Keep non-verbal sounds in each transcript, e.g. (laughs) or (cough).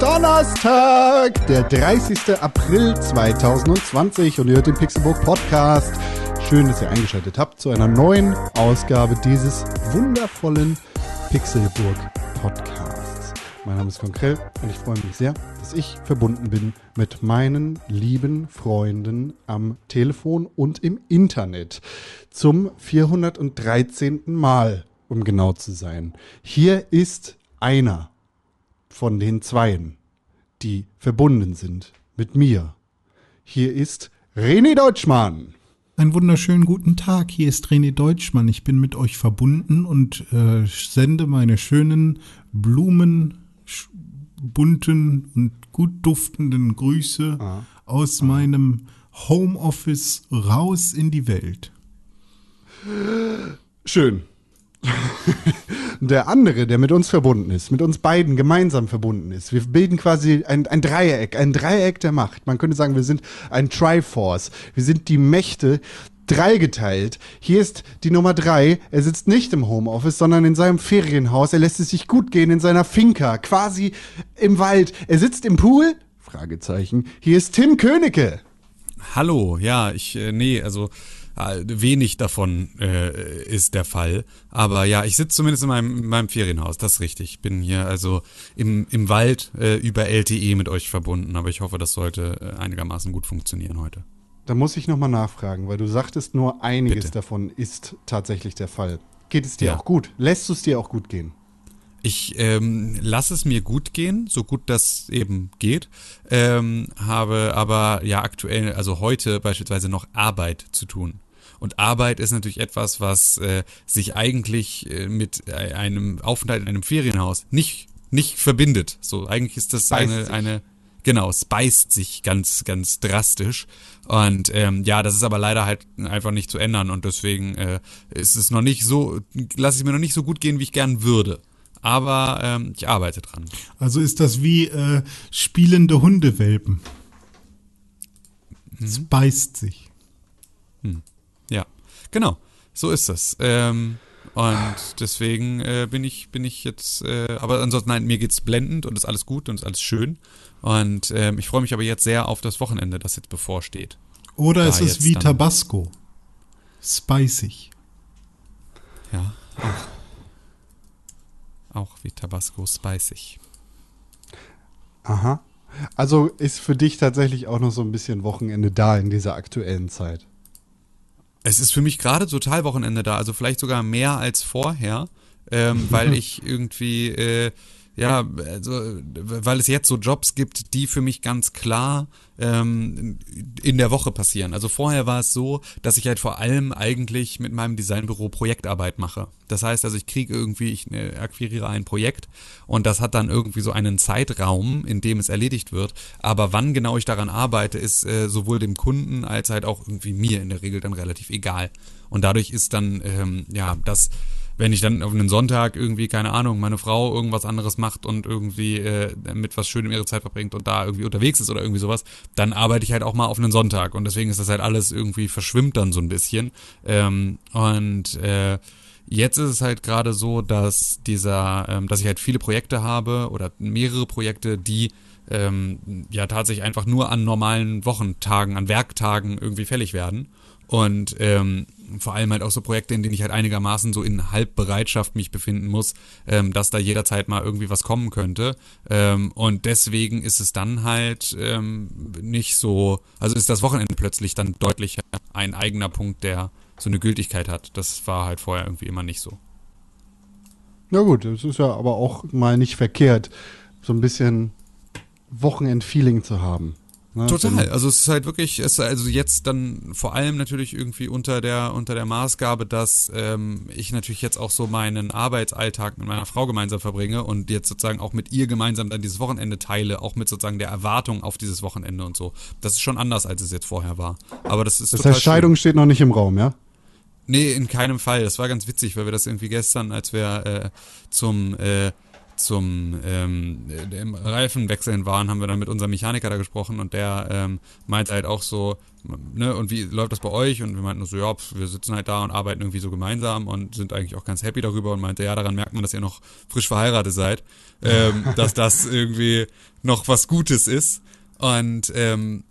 Donnerstag, der 30. April 2020 und ihr hört den Pixelbook Podcast. Schön, dass ihr eingeschaltet habt zu einer neuen Ausgabe dieses wundervollen Pixelburg Podcasts. Mein Name ist Konkrell und ich freue mich sehr, dass ich verbunden bin mit meinen lieben Freunden am Telefon und im Internet zum 413. Mal, um genau zu sein. Hier ist einer von den Zweien, die verbunden sind mit mir. Hier ist René Deutschmann. Einen wunderschönen guten Tag. Hier ist René Deutschmann. Ich bin mit euch verbunden und äh, sende meine schönen Blumen, bunten und gut duftenden Grüße ah. aus ah. meinem Homeoffice raus in die Welt. Schön. (laughs) der andere, der mit uns verbunden ist, mit uns beiden gemeinsam verbunden ist. Wir bilden quasi ein, ein Dreieck, ein Dreieck der Macht. Man könnte sagen, wir sind ein Triforce. Wir sind die Mächte dreigeteilt. Hier ist die Nummer drei. Er sitzt nicht im Homeoffice, sondern in seinem Ferienhaus. Er lässt es sich gut gehen in seiner Finca, quasi im Wald. Er sitzt im Pool? Fragezeichen. Hier ist Tim Königke. Hallo, ja, ich, äh, nee, also wenig davon äh, ist der Fall. Aber ja, ich sitze zumindest in meinem, in meinem Ferienhaus, das ist richtig. Ich bin hier also im, im Wald äh, über LTE mit euch verbunden, aber ich hoffe, das sollte äh, einigermaßen gut funktionieren heute. Da muss ich nochmal nachfragen, weil du sagtest, nur einiges Bitte. davon ist tatsächlich der Fall. Geht es dir ja. auch gut? Lässt du es dir auch gut gehen? Ich ähm, lasse es mir gut gehen, so gut das eben geht. Ähm, habe aber ja aktuell, also heute beispielsweise noch Arbeit zu tun. Und Arbeit ist natürlich etwas, was äh, sich eigentlich äh, mit äh, einem Aufenthalt in einem Ferienhaus nicht, nicht verbindet. So, eigentlich ist das eine, eine, genau, es beißt sich ganz, ganz drastisch. Und ähm, ja, das ist aber leider halt einfach nicht zu ändern und deswegen äh, ist es noch nicht so, lasse ich mir noch nicht so gut gehen, wie ich gern würde. Aber ähm, ich arbeite dran. Also ist das wie äh, spielende Hundewelpen. Mhm. Es beißt sich. Hm. Genau. So ist das. Ähm, und deswegen äh, bin ich bin ich jetzt, äh, aber ansonsten nein, mir geht's blendend und ist alles gut und ist alles schön. Und ähm, ich freue mich aber jetzt sehr auf das Wochenende, das jetzt bevorsteht. Oder ist es wie Tabasco? Spicig. Ja, auch. Auch wie Tabasco spicig. Aha. Also ist für dich tatsächlich auch noch so ein bisschen Wochenende da in dieser aktuellen Zeit. Es ist für mich gerade total Wochenende da, also vielleicht sogar mehr als vorher, ähm, weil (laughs) ich irgendwie äh, ja, also, weil es jetzt so Jobs gibt, die für mich ganz klar ähm, in der Woche passieren. Also vorher war es so, dass ich halt vor allem eigentlich mit meinem Designbüro Projektarbeit mache. Das heißt also, ich kriege irgendwie, ich äh, akquiriere ein Projekt und das hat dann irgendwie so einen Zeitraum, in dem es erledigt wird. Aber wann genau ich daran arbeite, ist äh, sowohl dem Kunden als halt auch irgendwie mir in der Regel dann relativ egal. Und dadurch ist dann, ähm, ja, das wenn ich dann auf einen Sonntag irgendwie, keine Ahnung, meine Frau irgendwas anderes macht und irgendwie äh, mit was Schönem ihre Zeit verbringt und da irgendwie unterwegs ist oder irgendwie sowas, dann arbeite ich halt auch mal auf einen Sonntag. Und deswegen ist das halt alles irgendwie verschwimmt dann so ein bisschen. Ähm, und äh, Jetzt ist es halt gerade so, dass dieser, ähm, dass ich halt viele Projekte habe oder mehrere Projekte, die ähm, ja tatsächlich einfach nur an normalen Wochentagen, an Werktagen irgendwie fällig werden. Und ähm, vor allem halt auch so Projekte, in denen ich halt einigermaßen so in Halbbereitschaft mich befinden muss, ähm, dass da jederzeit mal irgendwie was kommen könnte. Ähm, und deswegen ist es dann halt ähm, nicht so, also ist das Wochenende plötzlich dann deutlich ein eigener Punkt, der so eine Gültigkeit hat. Das war halt vorher irgendwie immer nicht so. Na gut, es ist ja aber auch mal nicht verkehrt, so ein bisschen Wochenend-Feeling zu haben. Ne? Total. Also es ist halt wirklich, es ist also jetzt dann vor allem natürlich irgendwie unter der unter der Maßgabe, dass ähm, ich natürlich jetzt auch so meinen Arbeitsalltag mit meiner Frau gemeinsam verbringe und jetzt sozusagen auch mit ihr gemeinsam dann dieses Wochenende teile, auch mit sozusagen der Erwartung auf dieses Wochenende und so. Das ist schon anders, als es jetzt vorher war. Aber das ist Das heißt, Scheidung schön. steht noch nicht im Raum, ja? Nee, in keinem Fall. Das war ganz witzig, weil wir das irgendwie gestern, als wir äh, zum äh, zum ähm, dem Reifenwechseln waren, haben wir dann mit unserem Mechaniker da gesprochen und der ähm, meinte halt auch so, ne, und wie läuft das bei euch? Und wir meinten so, ja, wir sitzen halt da und arbeiten irgendwie so gemeinsam und sind eigentlich auch ganz happy darüber und meinte, ja, daran merkt man, dass ihr noch frisch verheiratet seid, ähm, dass das irgendwie noch was Gutes ist. Und ähm,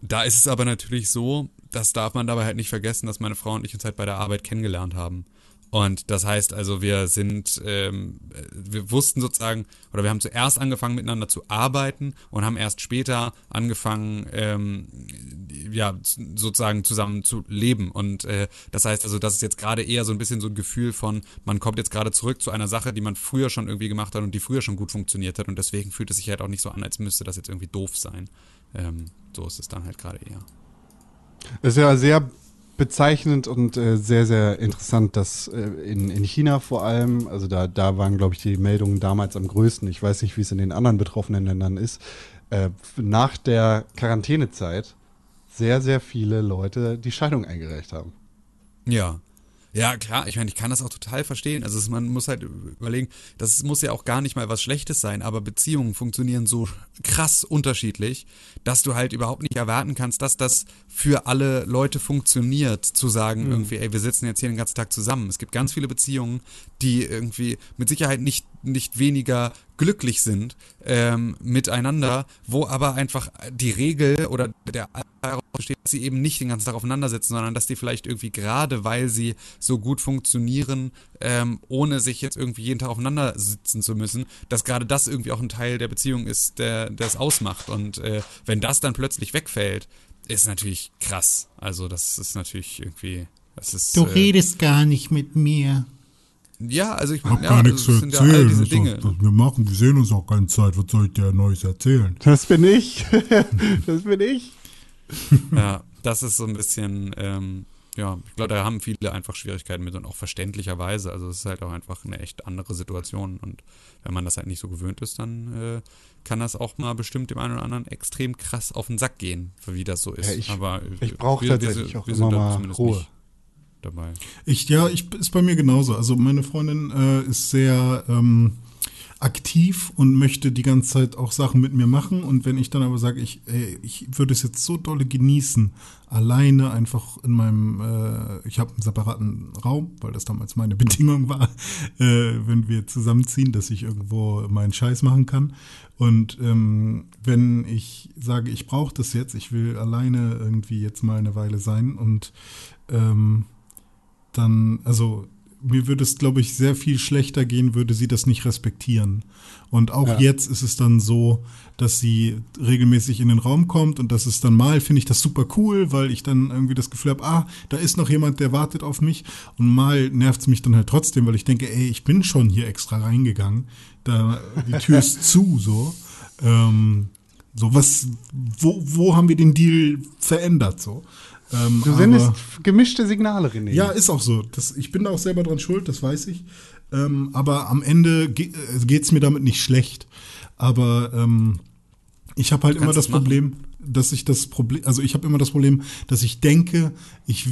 da ist es aber natürlich so, das darf man dabei halt nicht vergessen, dass meine Frau und ich uns halt bei der Arbeit kennengelernt haben. Und das heißt also, wir sind, ähm, wir wussten sozusagen, oder wir haben zuerst angefangen miteinander zu arbeiten und haben erst später angefangen, ähm, ja, sozusagen zusammen zu leben. Und äh, das heißt also, das ist jetzt gerade eher so ein bisschen so ein Gefühl von, man kommt jetzt gerade zurück zu einer Sache, die man früher schon irgendwie gemacht hat und die früher schon gut funktioniert hat. Und deswegen fühlt es sich halt auch nicht so an, als müsste das jetzt irgendwie doof sein. Ähm, so ist es dann halt gerade eher. Das ist ja sehr bezeichnend und äh, sehr, sehr interessant, dass äh, in, in China vor allem, also da, da waren, glaube ich, die Meldungen damals am größten. Ich weiß nicht, wie es in den anderen betroffenen Ländern ist. Äh, nach der Quarantänezeit sehr, sehr viele Leute die Scheidung eingereicht haben. Ja. Ja, klar, ich meine, ich kann das auch total verstehen. Also es, man muss halt überlegen, das muss ja auch gar nicht mal was Schlechtes sein, aber Beziehungen funktionieren so krass unterschiedlich, dass du halt überhaupt nicht erwarten kannst, dass das für alle Leute funktioniert, zu sagen Mhm. irgendwie, ey, wir sitzen jetzt hier den ganzen Tag zusammen. Es gibt ganz viele Beziehungen, die irgendwie mit Sicherheit nicht, nicht weniger glücklich sind ähm, miteinander, wo aber einfach die Regel oder der darauf besteht, dass sie eben nicht den ganzen Tag aufeinander sitzen, sondern dass die vielleicht irgendwie gerade, weil sie so gut funktionieren, ähm, ohne sich jetzt irgendwie jeden Tag aufeinander sitzen zu müssen, dass gerade das irgendwie auch ein Teil der Beziehung ist, der es ausmacht. Und äh, wenn das dann plötzlich wegfällt, ist natürlich krass. Also das ist natürlich irgendwie, das ist Du äh, redest gar nicht mit mir. Ja, also ich meine, gar ja, nichts das zu sind ja all erzählen. diese das Dinge. doch- das wir machen, wir sehen uns auch keine Zeit. Was soll ich dir Neues erzählen? Das bin ich. (laughs) das bin ich. Ja, das ist so ein bisschen, ähm, ja, ich glaube, da haben viele einfach Schwierigkeiten mit und auch verständlicherweise. Also es ist halt auch einfach eine echt andere Situation und wenn man das halt nicht so gewöhnt ist, dann äh, kann das auch mal bestimmt dem einen oder anderen extrem krass auf den Sack gehen, wie das so ist. Ja, ich- Aber ich brauche wir- wir tatsächlich sind- auch wir immer mal Ruhe. nicht Dabei. Ich, ja, ich, ist bei mir genauso. Also meine Freundin äh, ist sehr ähm, aktiv und möchte die ganze Zeit auch Sachen mit mir machen. Und wenn ich dann aber sage, ich, ich würde es jetzt so dolle genießen, alleine einfach in meinem, äh, ich habe einen separaten Raum, weil das damals meine (laughs) Bedingung war, äh, wenn wir zusammenziehen, dass ich irgendwo meinen Scheiß machen kann. Und ähm, wenn ich sage, ich brauche das jetzt, ich will alleine irgendwie jetzt mal eine Weile sein und ähm, dann, also mir würde es, glaube ich, sehr viel schlechter gehen, würde sie das nicht respektieren. Und auch Ja. jetzt ist es dann so, dass sie regelmäßig in den Raum kommt und das ist dann mal, finde ich das super cool, weil ich dann irgendwie das Gefühl habe, ah, da ist noch jemand, der wartet auf mich. Und mal nervt es mich dann halt trotzdem, weil ich denke, ey, ich bin schon hier extra reingegangen. Da, die Tür ist (laughs) zu, so. Ähm, so, was, wo, wo haben wir den Deal verändert, so? Ähm, Du aber- sendest gemischte Signale, René. ja, ist auch so. Das, ich bin da auch selber dran schuld, das weiß ich. Ähm, aber am Ende ge geht es mir damit nicht schlecht. Aber ähm, ich habe halt immer das. Problem, dass ich das Problem, also ich habe immer das Problem, dass ich denke, ich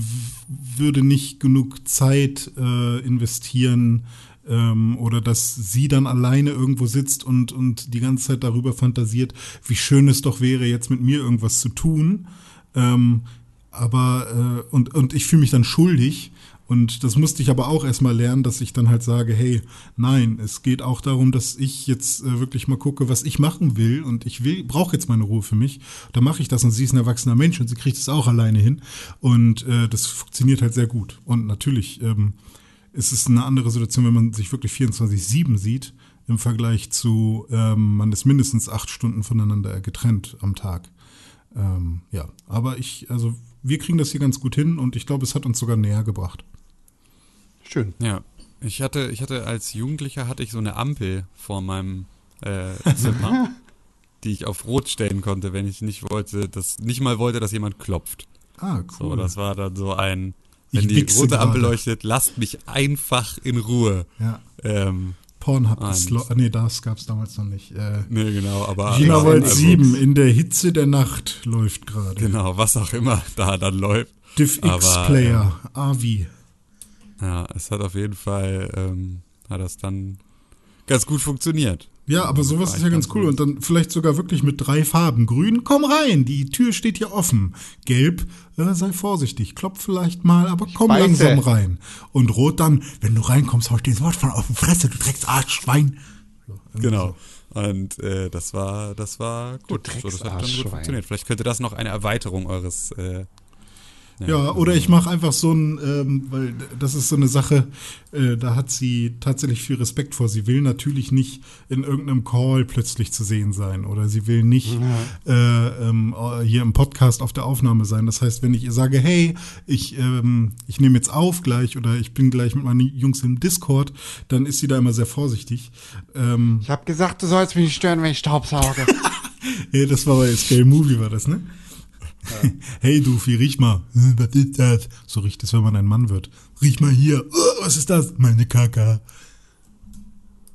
würde nicht genug Zeit äh, investieren ähm, oder dass sie dann alleine irgendwo sitzt und, und die ganze Zeit darüber fantasiert, wie schön es doch wäre, jetzt mit mir irgendwas zu tun. Ähm, aber äh, und, und ich fühle mich dann schuldig. Und das musste ich aber auch erstmal lernen, dass ich dann halt sage, hey, nein, es geht auch darum, dass ich jetzt äh, wirklich mal gucke, was ich machen will und ich will, brauche jetzt meine Ruhe für mich. Da mache ich das und sie ist ein erwachsener Mensch und sie kriegt es auch alleine hin. Und äh, das funktioniert halt sehr gut. Und natürlich ähm, ist es eine andere Situation, wenn man sich wirklich 24-7 sieht, im Vergleich zu, ähm, man ist mindestens acht Stunden voneinander getrennt am Tag. Ähm, ja, aber ich, also wir kriegen das hier ganz gut hin und ich glaube, es hat uns sogar näher gebracht. Schön. Ja, ich hatte, ich hatte als Jugendlicher hatte ich so eine Ampel vor meinem äh, Zimmer, (laughs) die ich auf Rot stellen konnte, wenn ich nicht wollte, dass nicht mal wollte, dass jemand klopft. Ah, So, cool. das war dann so ein, Ich wenn die wichse rote Ampel leuchtet, lasst mich einfach in Ruhe. ja. Ähm, Pornhub Ah, ist, nee, das gab's damals noch nicht. Äh, nee, genau, aber World also, 7 in der Hitze der Nacht läuft gerade. Genau, was auch immer da dann läuft. DivX Aber, Player, AVI. Ja, es hat auf jeden Fall, ähm, hat das dann ganz gut funktioniert. Ja, aber sowas ist ja ganz ganz cool. Und dann vielleicht sogar wirklich mit drei Farben. Grün, komm rein, die Tür steht hier offen. Gelb, äh, sei vorsichtig, klopf vielleicht mal, aber komm Beiße. langsam rein. Und rot dann, wenn du reinkommst, hau ich dir das Wort von auf die Fresse, du Drecks Arschschwein. Genau. Und äh, das war, das war gut. So, das hat dann gut funktioniert. Vielleicht könnte das noch eine Erweiterung eures. Äh, Ja, oder ich mache einfach so ein, ähm, weil das ist so eine Sache, äh, da hat sie tatsächlich viel Respekt vor. Sie will natürlich nicht in irgendeinem Call plötzlich zu sehen sein oder sie will nicht äh, ähm, äh, hier im Podcast auf der Aufnahme sein. Das heißt, wenn ich ihr sage, hey, ich, ähm, ich nehme jetzt auf gleich oder ich bin gleich mit meinen Jungs im Discord, dann ist sie da immer sehr vorsichtig. Ähm, Ich habe gesagt, du sollst mich nicht stören, wenn ich Staubsauge. (laughs) Ja, das war bei Scale Movie, war das, ne? (laughs) Hey Dufi, riech mal. Hm, Was ist das? So riecht es, wenn man ein Mann wird. Riech mal hier. Oh, was ist das? Meine Kaka.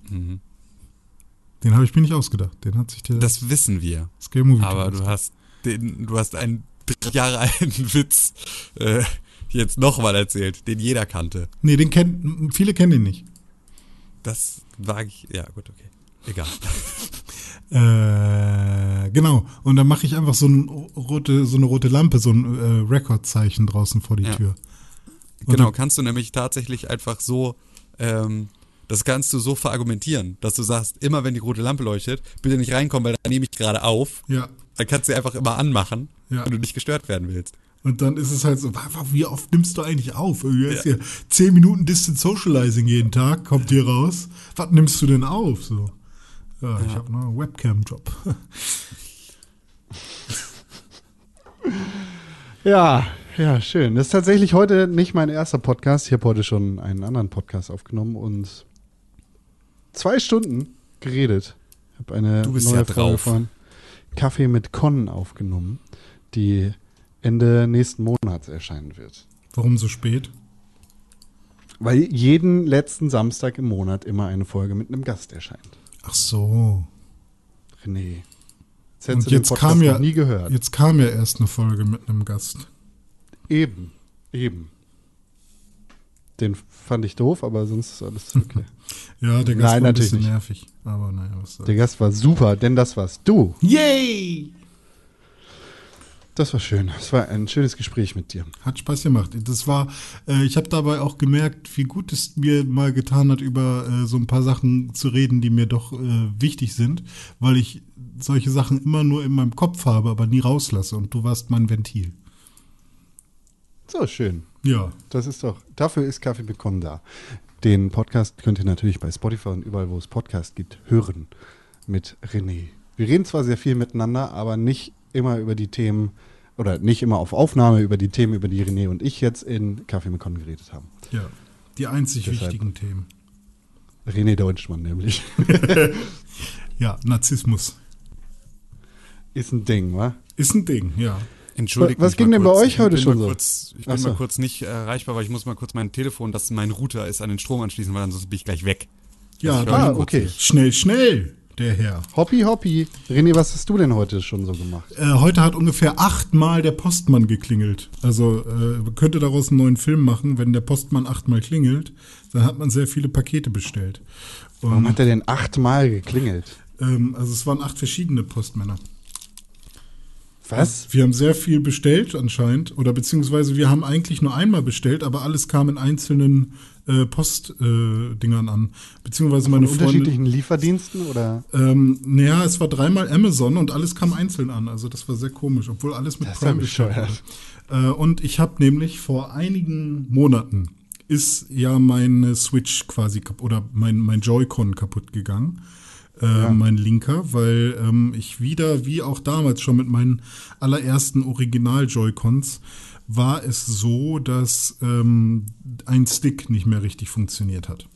Den habe ich mir nicht ausgedacht. Den hat sich der das wissen wir. Scale Movie Aber du hast den, du hast einen drei Jahre alten (laughs) Witz äh, jetzt nochmal erzählt, den jeder kannte. Nee, den kennen, viele kennen ihn nicht. Das wage ich. Ja, gut, okay. Egal. (laughs) Äh, genau. Und dann mache ich einfach so, ein rote, so eine rote Lampe, so ein äh, Rekordzeichen draußen vor die Ja. Tür. Und Genau, kannst du nämlich tatsächlich einfach so, ähm, das kannst du so verargumentieren, dass du sagst, immer wenn die rote Lampe leuchtet, bitte nicht reinkommen, weil dann nehme ich gerade auf. Ja. Dann kannst du sie einfach immer anmachen, Ja. wenn du nicht gestört werden willst. Und dann ist es halt so, wie oft nimmst du eigentlich auf? Du hast hier 10 Minuten Distant Socializing jeden Tag, kommt hier raus. Was nimmst du denn auf? So. Ja, ich habe einen Webcam-Job. (laughs) Ja, ja, schön. Das ist tatsächlich heute nicht mein erster Podcast. Ich habe heute schon einen anderen Podcast aufgenommen und zwei Stunden geredet. Ich habe eine Du bist neue ja Folge drauf. von Kaffee mit Con aufgenommen, die Ende nächsten Monats erscheinen wird. Warum so spät? Weil jeden letzten Samstag im Monat immer eine Folge mit einem Gast erscheint. Ach so. René. Das Und hättest du den jetzt kam ja, noch nie gehört. jetzt kam ja erst eine Folge mit einem Gast. Eben, eben. Den fand ich doof, aber sonst ist alles okay. (laughs) Ja, der Gast Nein, war ein bisschen nicht. nervig. Aber naja, was soll's. Der Gast war super, denn das warst du. Yay! Das war schön. Das war ein schönes Gespräch mit dir. Hat Spaß gemacht. Das war, äh, ich habe dabei auch gemerkt, wie gut es mir mal getan hat, über äh, so ein paar Sachen zu reden, die mir doch äh, wichtig sind, weil ich solche Sachen immer nur in meinem Kopf habe, aber nie rauslasse. Und du warst mein Ventil. So schön. Ja. Das ist doch, dafür ist Kaffee mit Con da. Den Podcast könnt ihr natürlich bei Spotify und überall, wo es Podcast gibt, hören mit René. Wir reden zwar sehr viel miteinander, aber nicht immer über die Themen oder nicht immer auf Aufnahme über die Themen, über die René und ich jetzt in Kaffee mit Con geredet haben. Ja. Die einzig Deshalb- wichtigen Themen. René Deutschmann nämlich. (laughs) Ja, Narzissmus. ist ein Ding, wa? Ist ein Ding, ja. Entschuldigt Was ging denn bei kurz. euch Ich heute bin schon mal so? Kurz, ich Ach bin so. mal kurz nicht erreichbar, weil ich muss mal kurz mein Telefon, das mein Router ist, an den Strom anschließen, weil ansonsten bin ich gleich weg. Ja, Ah, kurz okay. schnell, schnell, der Herr. Hoppi, hoppi. René, was hast du denn heute schon so gemacht? Äh, heute hat ungefähr achtmal der Postmann geklingelt. Also äh, könnte daraus einen neuen Film machen, wenn der Postmann achtmal klingelt, dann hat man sehr viele Pakete bestellt. Und, Warum hat er denn achtmal geklingelt? ähm, also es waren acht verschiedene Postmänner. Was? Wir haben sehr viel bestellt anscheinend, oder beziehungsweise wir haben eigentlich nur einmal bestellt, aber alles kam in einzelnen äh, Postdingern äh, an. Beziehungsweise meine Von Freundin. unterschiedlichen Lieferdiensten oder? Ähm, naja, es war dreimal Amazon und alles kam einzeln an. Also das war sehr komisch, obwohl alles mit Das Prime bestellt bescheuert. wurde. Äh, und ich habe nämlich vor einigen Monaten ist ja meine Switch quasi kaputt oder mein, mein Joy-Con kaputt gegangen. Äh, Mein linker, weil ähm, ich wieder, wie auch damals schon mit meinen allerersten Original-Joy-Cons, war es so, dass ähm, ein Stick nicht mehr richtig funktioniert hat.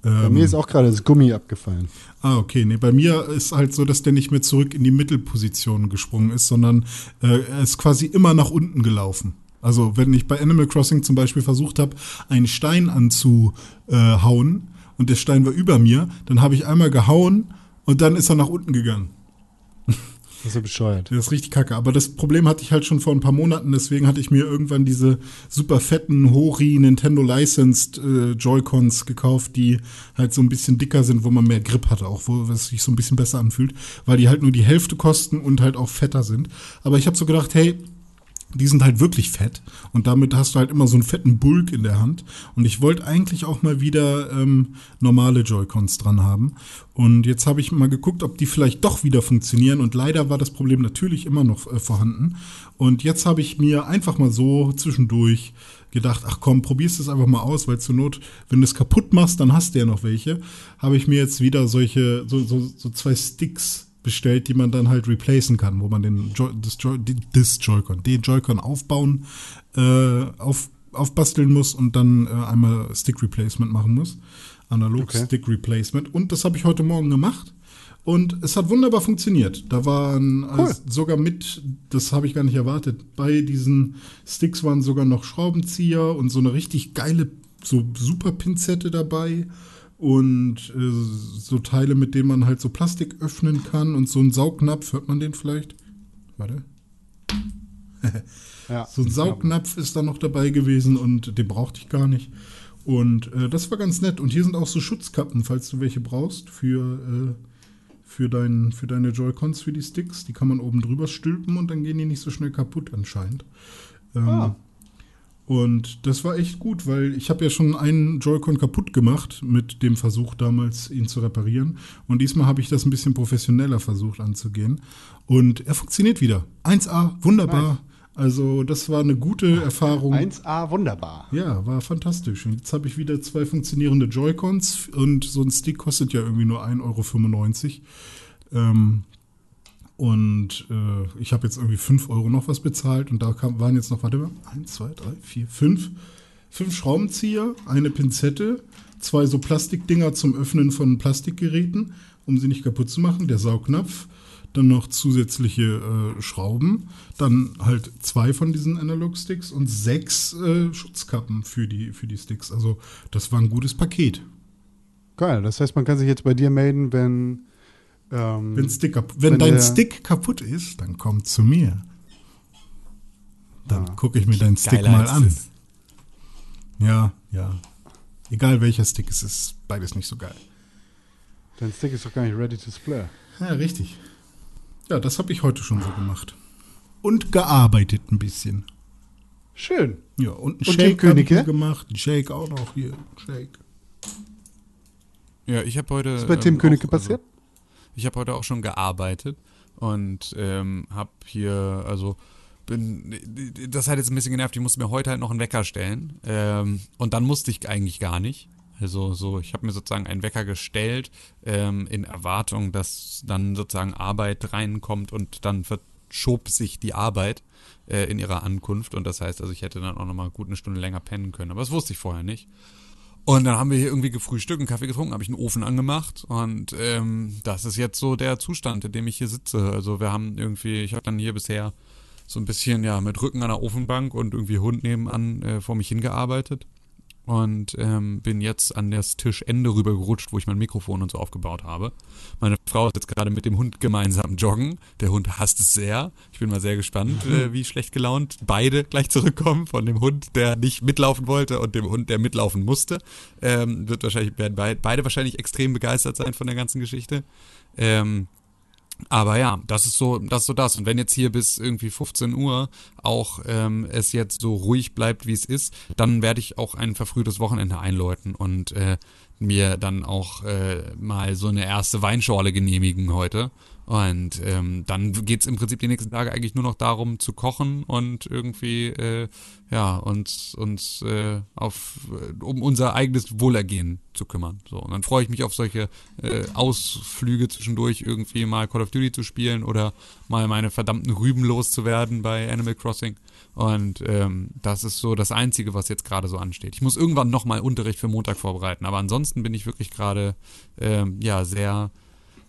Bei mir ist auch gerade das Gummi abgefallen. Ah, okay. Nee, bei mir ist halt so, dass der nicht mehr zurück in die Mittelposition gesprungen ist, sondern äh, er ist quasi immer nach unten gelaufen. Also wenn ich bei Animal Crossing zum Beispiel versucht habe, einen Stein anzuhauen und der Stein war über mir, dann habe ich einmal gehauen und dann ist er nach unten gegangen. Das ist so bescheuert. Das ist richtig kacke. Aber das Problem hatte ich halt schon vor ein paar Monaten. Deswegen hatte ich mir irgendwann diese super fetten Hori Nintendo Licensed äh, Joy-Cons gekauft, die halt so ein bisschen dicker sind, wo man mehr Grip hat, auch wo es sich so ein bisschen besser anfühlt, weil die halt nur die Hälfte kosten und halt auch fetter sind. Aber ich habe so gedacht, hey, die sind halt wirklich fett und damit hast du halt immer so einen fetten Bulk in der Hand. Und ich wollte eigentlich auch mal wieder ähm, normale Joy-Cons dran haben. Und jetzt habe ich mal geguckt, ob die vielleicht doch wieder funktionieren. Und leider war das Problem natürlich immer noch äh, vorhanden. Und jetzt habe ich mir einfach mal so zwischendurch gedacht, ach komm, probierst es einfach mal aus, weil zur Not, wenn du es kaputt machst, dann hast du ja noch welche. Habe ich mir jetzt wieder solche, so, so, so zwei Sticks bestellt, die man dann halt replacen kann, wo man den Joy, das, Joy, das Joy-Con, den Joy-Con aufbauen, äh, auf, aufbasteln muss und dann äh, einmal Stick Replacement machen muss. Analog okay. Stick Replacement. Und das habe ich heute Morgen gemacht. Und es hat wunderbar funktioniert. Da waren cool. also sogar mit, das habe ich gar nicht erwartet, bei diesen Sticks waren sogar noch Schraubenzieher und so eine richtig geile, so super Pinzette dabei und äh, so Teile, mit denen man halt so Plastik öffnen kann und so ein Saugnapf, hört man den vielleicht? Warte. (laughs) ja, so ein Saugnapf ist da noch dabei gewesen und den brauchte ich gar nicht. Und äh, das war ganz nett. Und hier sind auch so Schutzkappen, falls du welche brauchst für, äh, für, dein, für deine Joy-Cons, für die Sticks. Die kann man oben drüber stülpen und dann gehen die nicht so schnell kaputt anscheinend. Ähm, ah. Und das war echt gut, weil ich habe ja schon einen Joy-Con kaputt gemacht mit dem Versuch damals, ihn zu reparieren. Und diesmal habe ich das ein bisschen professioneller versucht anzugehen. Und er funktioniert wieder. 1A, wunderbar. Nice. Also das war eine gute Erfahrung. 1A, wunderbar. Ja, war fantastisch. Und jetzt habe ich wieder zwei funktionierende Joy-Cons und so ein Stick kostet ja irgendwie nur 1,95 Euro. Ähm, und äh, ich habe jetzt irgendwie 5 Euro noch was bezahlt und da kam, waren jetzt noch, warte mal, 1, 2, 3, 4, 5. Fünf Schraubenzieher, eine Pinzette, zwei so Plastikdinger zum Öffnen von Plastikgeräten, um sie nicht kaputt zu machen, der Saugnapf, dann noch zusätzliche äh, Schrauben, dann halt zwei von diesen Analog-Sticks und sechs äh, Schutzkappen für die, für die Sticks. Also das war ein gutes Paket. Geil, das heißt, man kann sich jetzt bei dir melden, wenn ähm, wenn, Stick wenn, wenn dein Stick kaputt ist, dann komm zu mir. Dann ja. gucke ich mir deinen Stick mal an. Ja, ja. Egal welcher Stick es ist, beides nicht so geil. Dein Stick ist doch gar nicht ready to split. Ja, richtig. Ja, das habe ich heute schon so gemacht. Und gearbeitet ein bisschen. Schön. Ja, und ein und Shake ich gemacht. Ein Shake auch noch hier. Shake. Ja, ich habe heute. Was ist bei Tim ähm, Königke also passiert? Ich habe heute auch schon gearbeitet und ähm, habe hier, also bin, das hat jetzt ein bisschen genervt. Ich musste mir heute halt noch einen Wecker stellen ähm, und dann musste ich eigentlich gar nicht. Also so, ich habe mir sozusagen einen Wecker gestellt ähm, in Erwartung, dass dann sozusagen Arbeit reinkommt und dann verschob sich die Arbeit äh, in ihrer Ankunft und das heißt, also ich hätte dann auch noch mal gut eine Stunde länger pennen können, aber das wusste ich vorher nicht. Und dann haben wir hier irgendwie gefrühstückt, einen Kaffee getrunken, habe ich einen Ofen angemacht und ähm, das ist jetzt so der Zustand, in dem ich hier sitze. Also wir haben irgendwie, ich habe dann hier bisher so ein bisschen ja mit Rücken an der Ofenbank und irgendwie Hund nebenan äh, vor mich hingearbeitet und ähm, bin jetzt an das Tischende rübergerutscht, wo ich mein Mikrofon und so aufgebaut habe. Meine Frau ist jetzt gerade mit dem Hund gemeinsam joggen. Der Hund hasst es sehr. Ich bin mal sehr gespannt, äh, (laughs) wie schlecht gelaunt beide gleich zurückkommen. Von dem Hund, der nicht mitlaufen wollte und dem Hund, der mitlaufen musste. Ähm, wird wahrscheinlich werden beide wahrscheinlich extrem begeistert sein von der ganzen Geschichte. Ähm, aber ja, das ist so, das ist so das. Und wenn jetzt hier bis irgendwie 15 Uhr auch ähm, es jetzt so ruhig bleibt, wie es ist, dann werde ich auch ein verfrühtes Wochenende einläuten und äh, mir dann auch äh, mal so eine erste Weinschorle genehmigen heute. Und ähm, dann geht's im Prinzip die nächsten Tage eigentlich nur noch darum zu kochen und irgendwie äh, ja uns uns äh, auf äh, um unser eigenes Wohlergehen zu kümmern. So und dann freue ich mich auf solche äh, Ausflüge zwischendurch irgendwie mal Call of Duty zu spielen oder mal meine verdammten Rüben loszuwerden bei Animal Crossing. Und ähm, das ist so das Einzige, was jetzt gerade so ansteht. Ich muss irgendwann nochmal Unterricht für Montag vorbereiten, aber ansonsten bin ich wirklich gerade ähm, ja sehr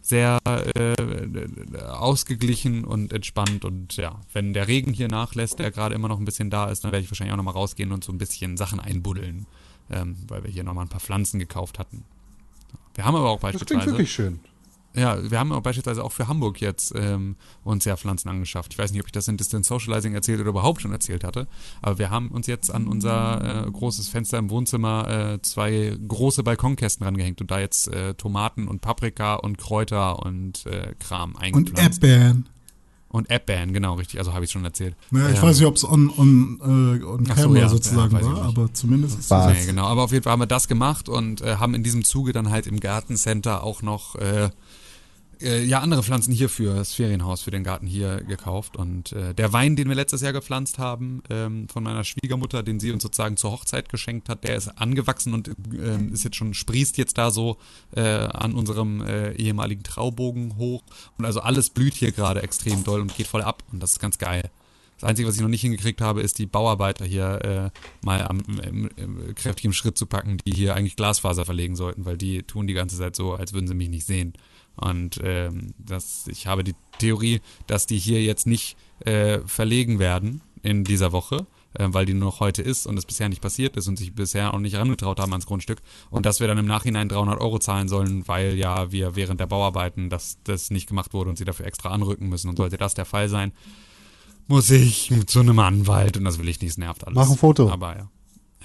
sehr äh, ausgeglichen und entspannt. Und ja, wenn der Regen hier nachlässt, der gerade immer noch ein bisschen da ist, dann werde ich wahrscheinlich auch nochmal rausgehen und so ein bisschen Sachen einbuddeln, ähm, weil wir hier nochmal ein paar Pflanzen gekauft hatten. Wir haben aber auch beispielsweise. Das klingt wirklich schön. Ja, wir haben auch beispielsweise auch für Hamburg jetzt ähm, uns ja Pflanzen angeschafft. Ich weiß nicht, ob ich das in Distance Socializing erzählt oder überhaupt schon erzählt hatte, aber wir haben uns jetzt an unser äh, großes Fenster im Wohnzimmer äh, zwei große Balkonkästen rangehängt und da jetzt äh, Tomaten und Paprika und Kräuter und äh, Kram Und eingepflanzt. Erdbeeren. Und Erdbeeren, genau, richtig, also habe ich schon erzählt. Ja, ich Ähm, weiß nicht, ob es on, on, äh, on Ach so, camera ja, sozusagen ja, war, aber zumindest ist es. Nee, genau. Aber auf jeden Fall haben wir das gemacht und äh, haben in diesem Zuge dann halt im Gartencenter auch noch äh, äh, ja andere Pflanzen hier für das Ferienhaus, für den Garten hier gekauft. Und äh, der Wein, den wir letztes Jahr gepflanzt haben, ähm, von meiner Schwiegermutter, den sie uns sozusagen zur Hochzeit geschenkt hat, der ist angewachsen und ähm, ist jetzt schon, sprießt jetzt da so äh, an unserem äh, ehemaligen Traubogen hoch. Und also alles blüht hier gerade extrem doll und geht voll ab. Und das ist ganz geil. Das Einzige, was ich noch nicht hingekriegt habe, ist die Bauarbeiter hier äh, mal am im, im, kräftigen Schritt zu packen, die hier eigentlich Glasfaser verlegen sollten, weil die tun die ganze Zeit so, als würden sie mich nicht sehen. Und ähm, das, ich habe die Theorie, dass die hier jetzt nicht äh, verlegen werden in dieser Woche, äh, weil die nur noch heute ist und es bisher nicht passiert ist und sich bisher auch nicht herangetraut haben ans Grundstück und dass wir dann im Nachhinein 300 Euro zahlen sollen, weil ja wir während der Bauarbeiten das, das nicht gemacht wurde und sie dafür extra anrücken müssen. Und sollte das der Fall sein, muss ich zu einem Anwalt und das will ich nicht, es nervt alles. Mach ein Foto. Aber ja.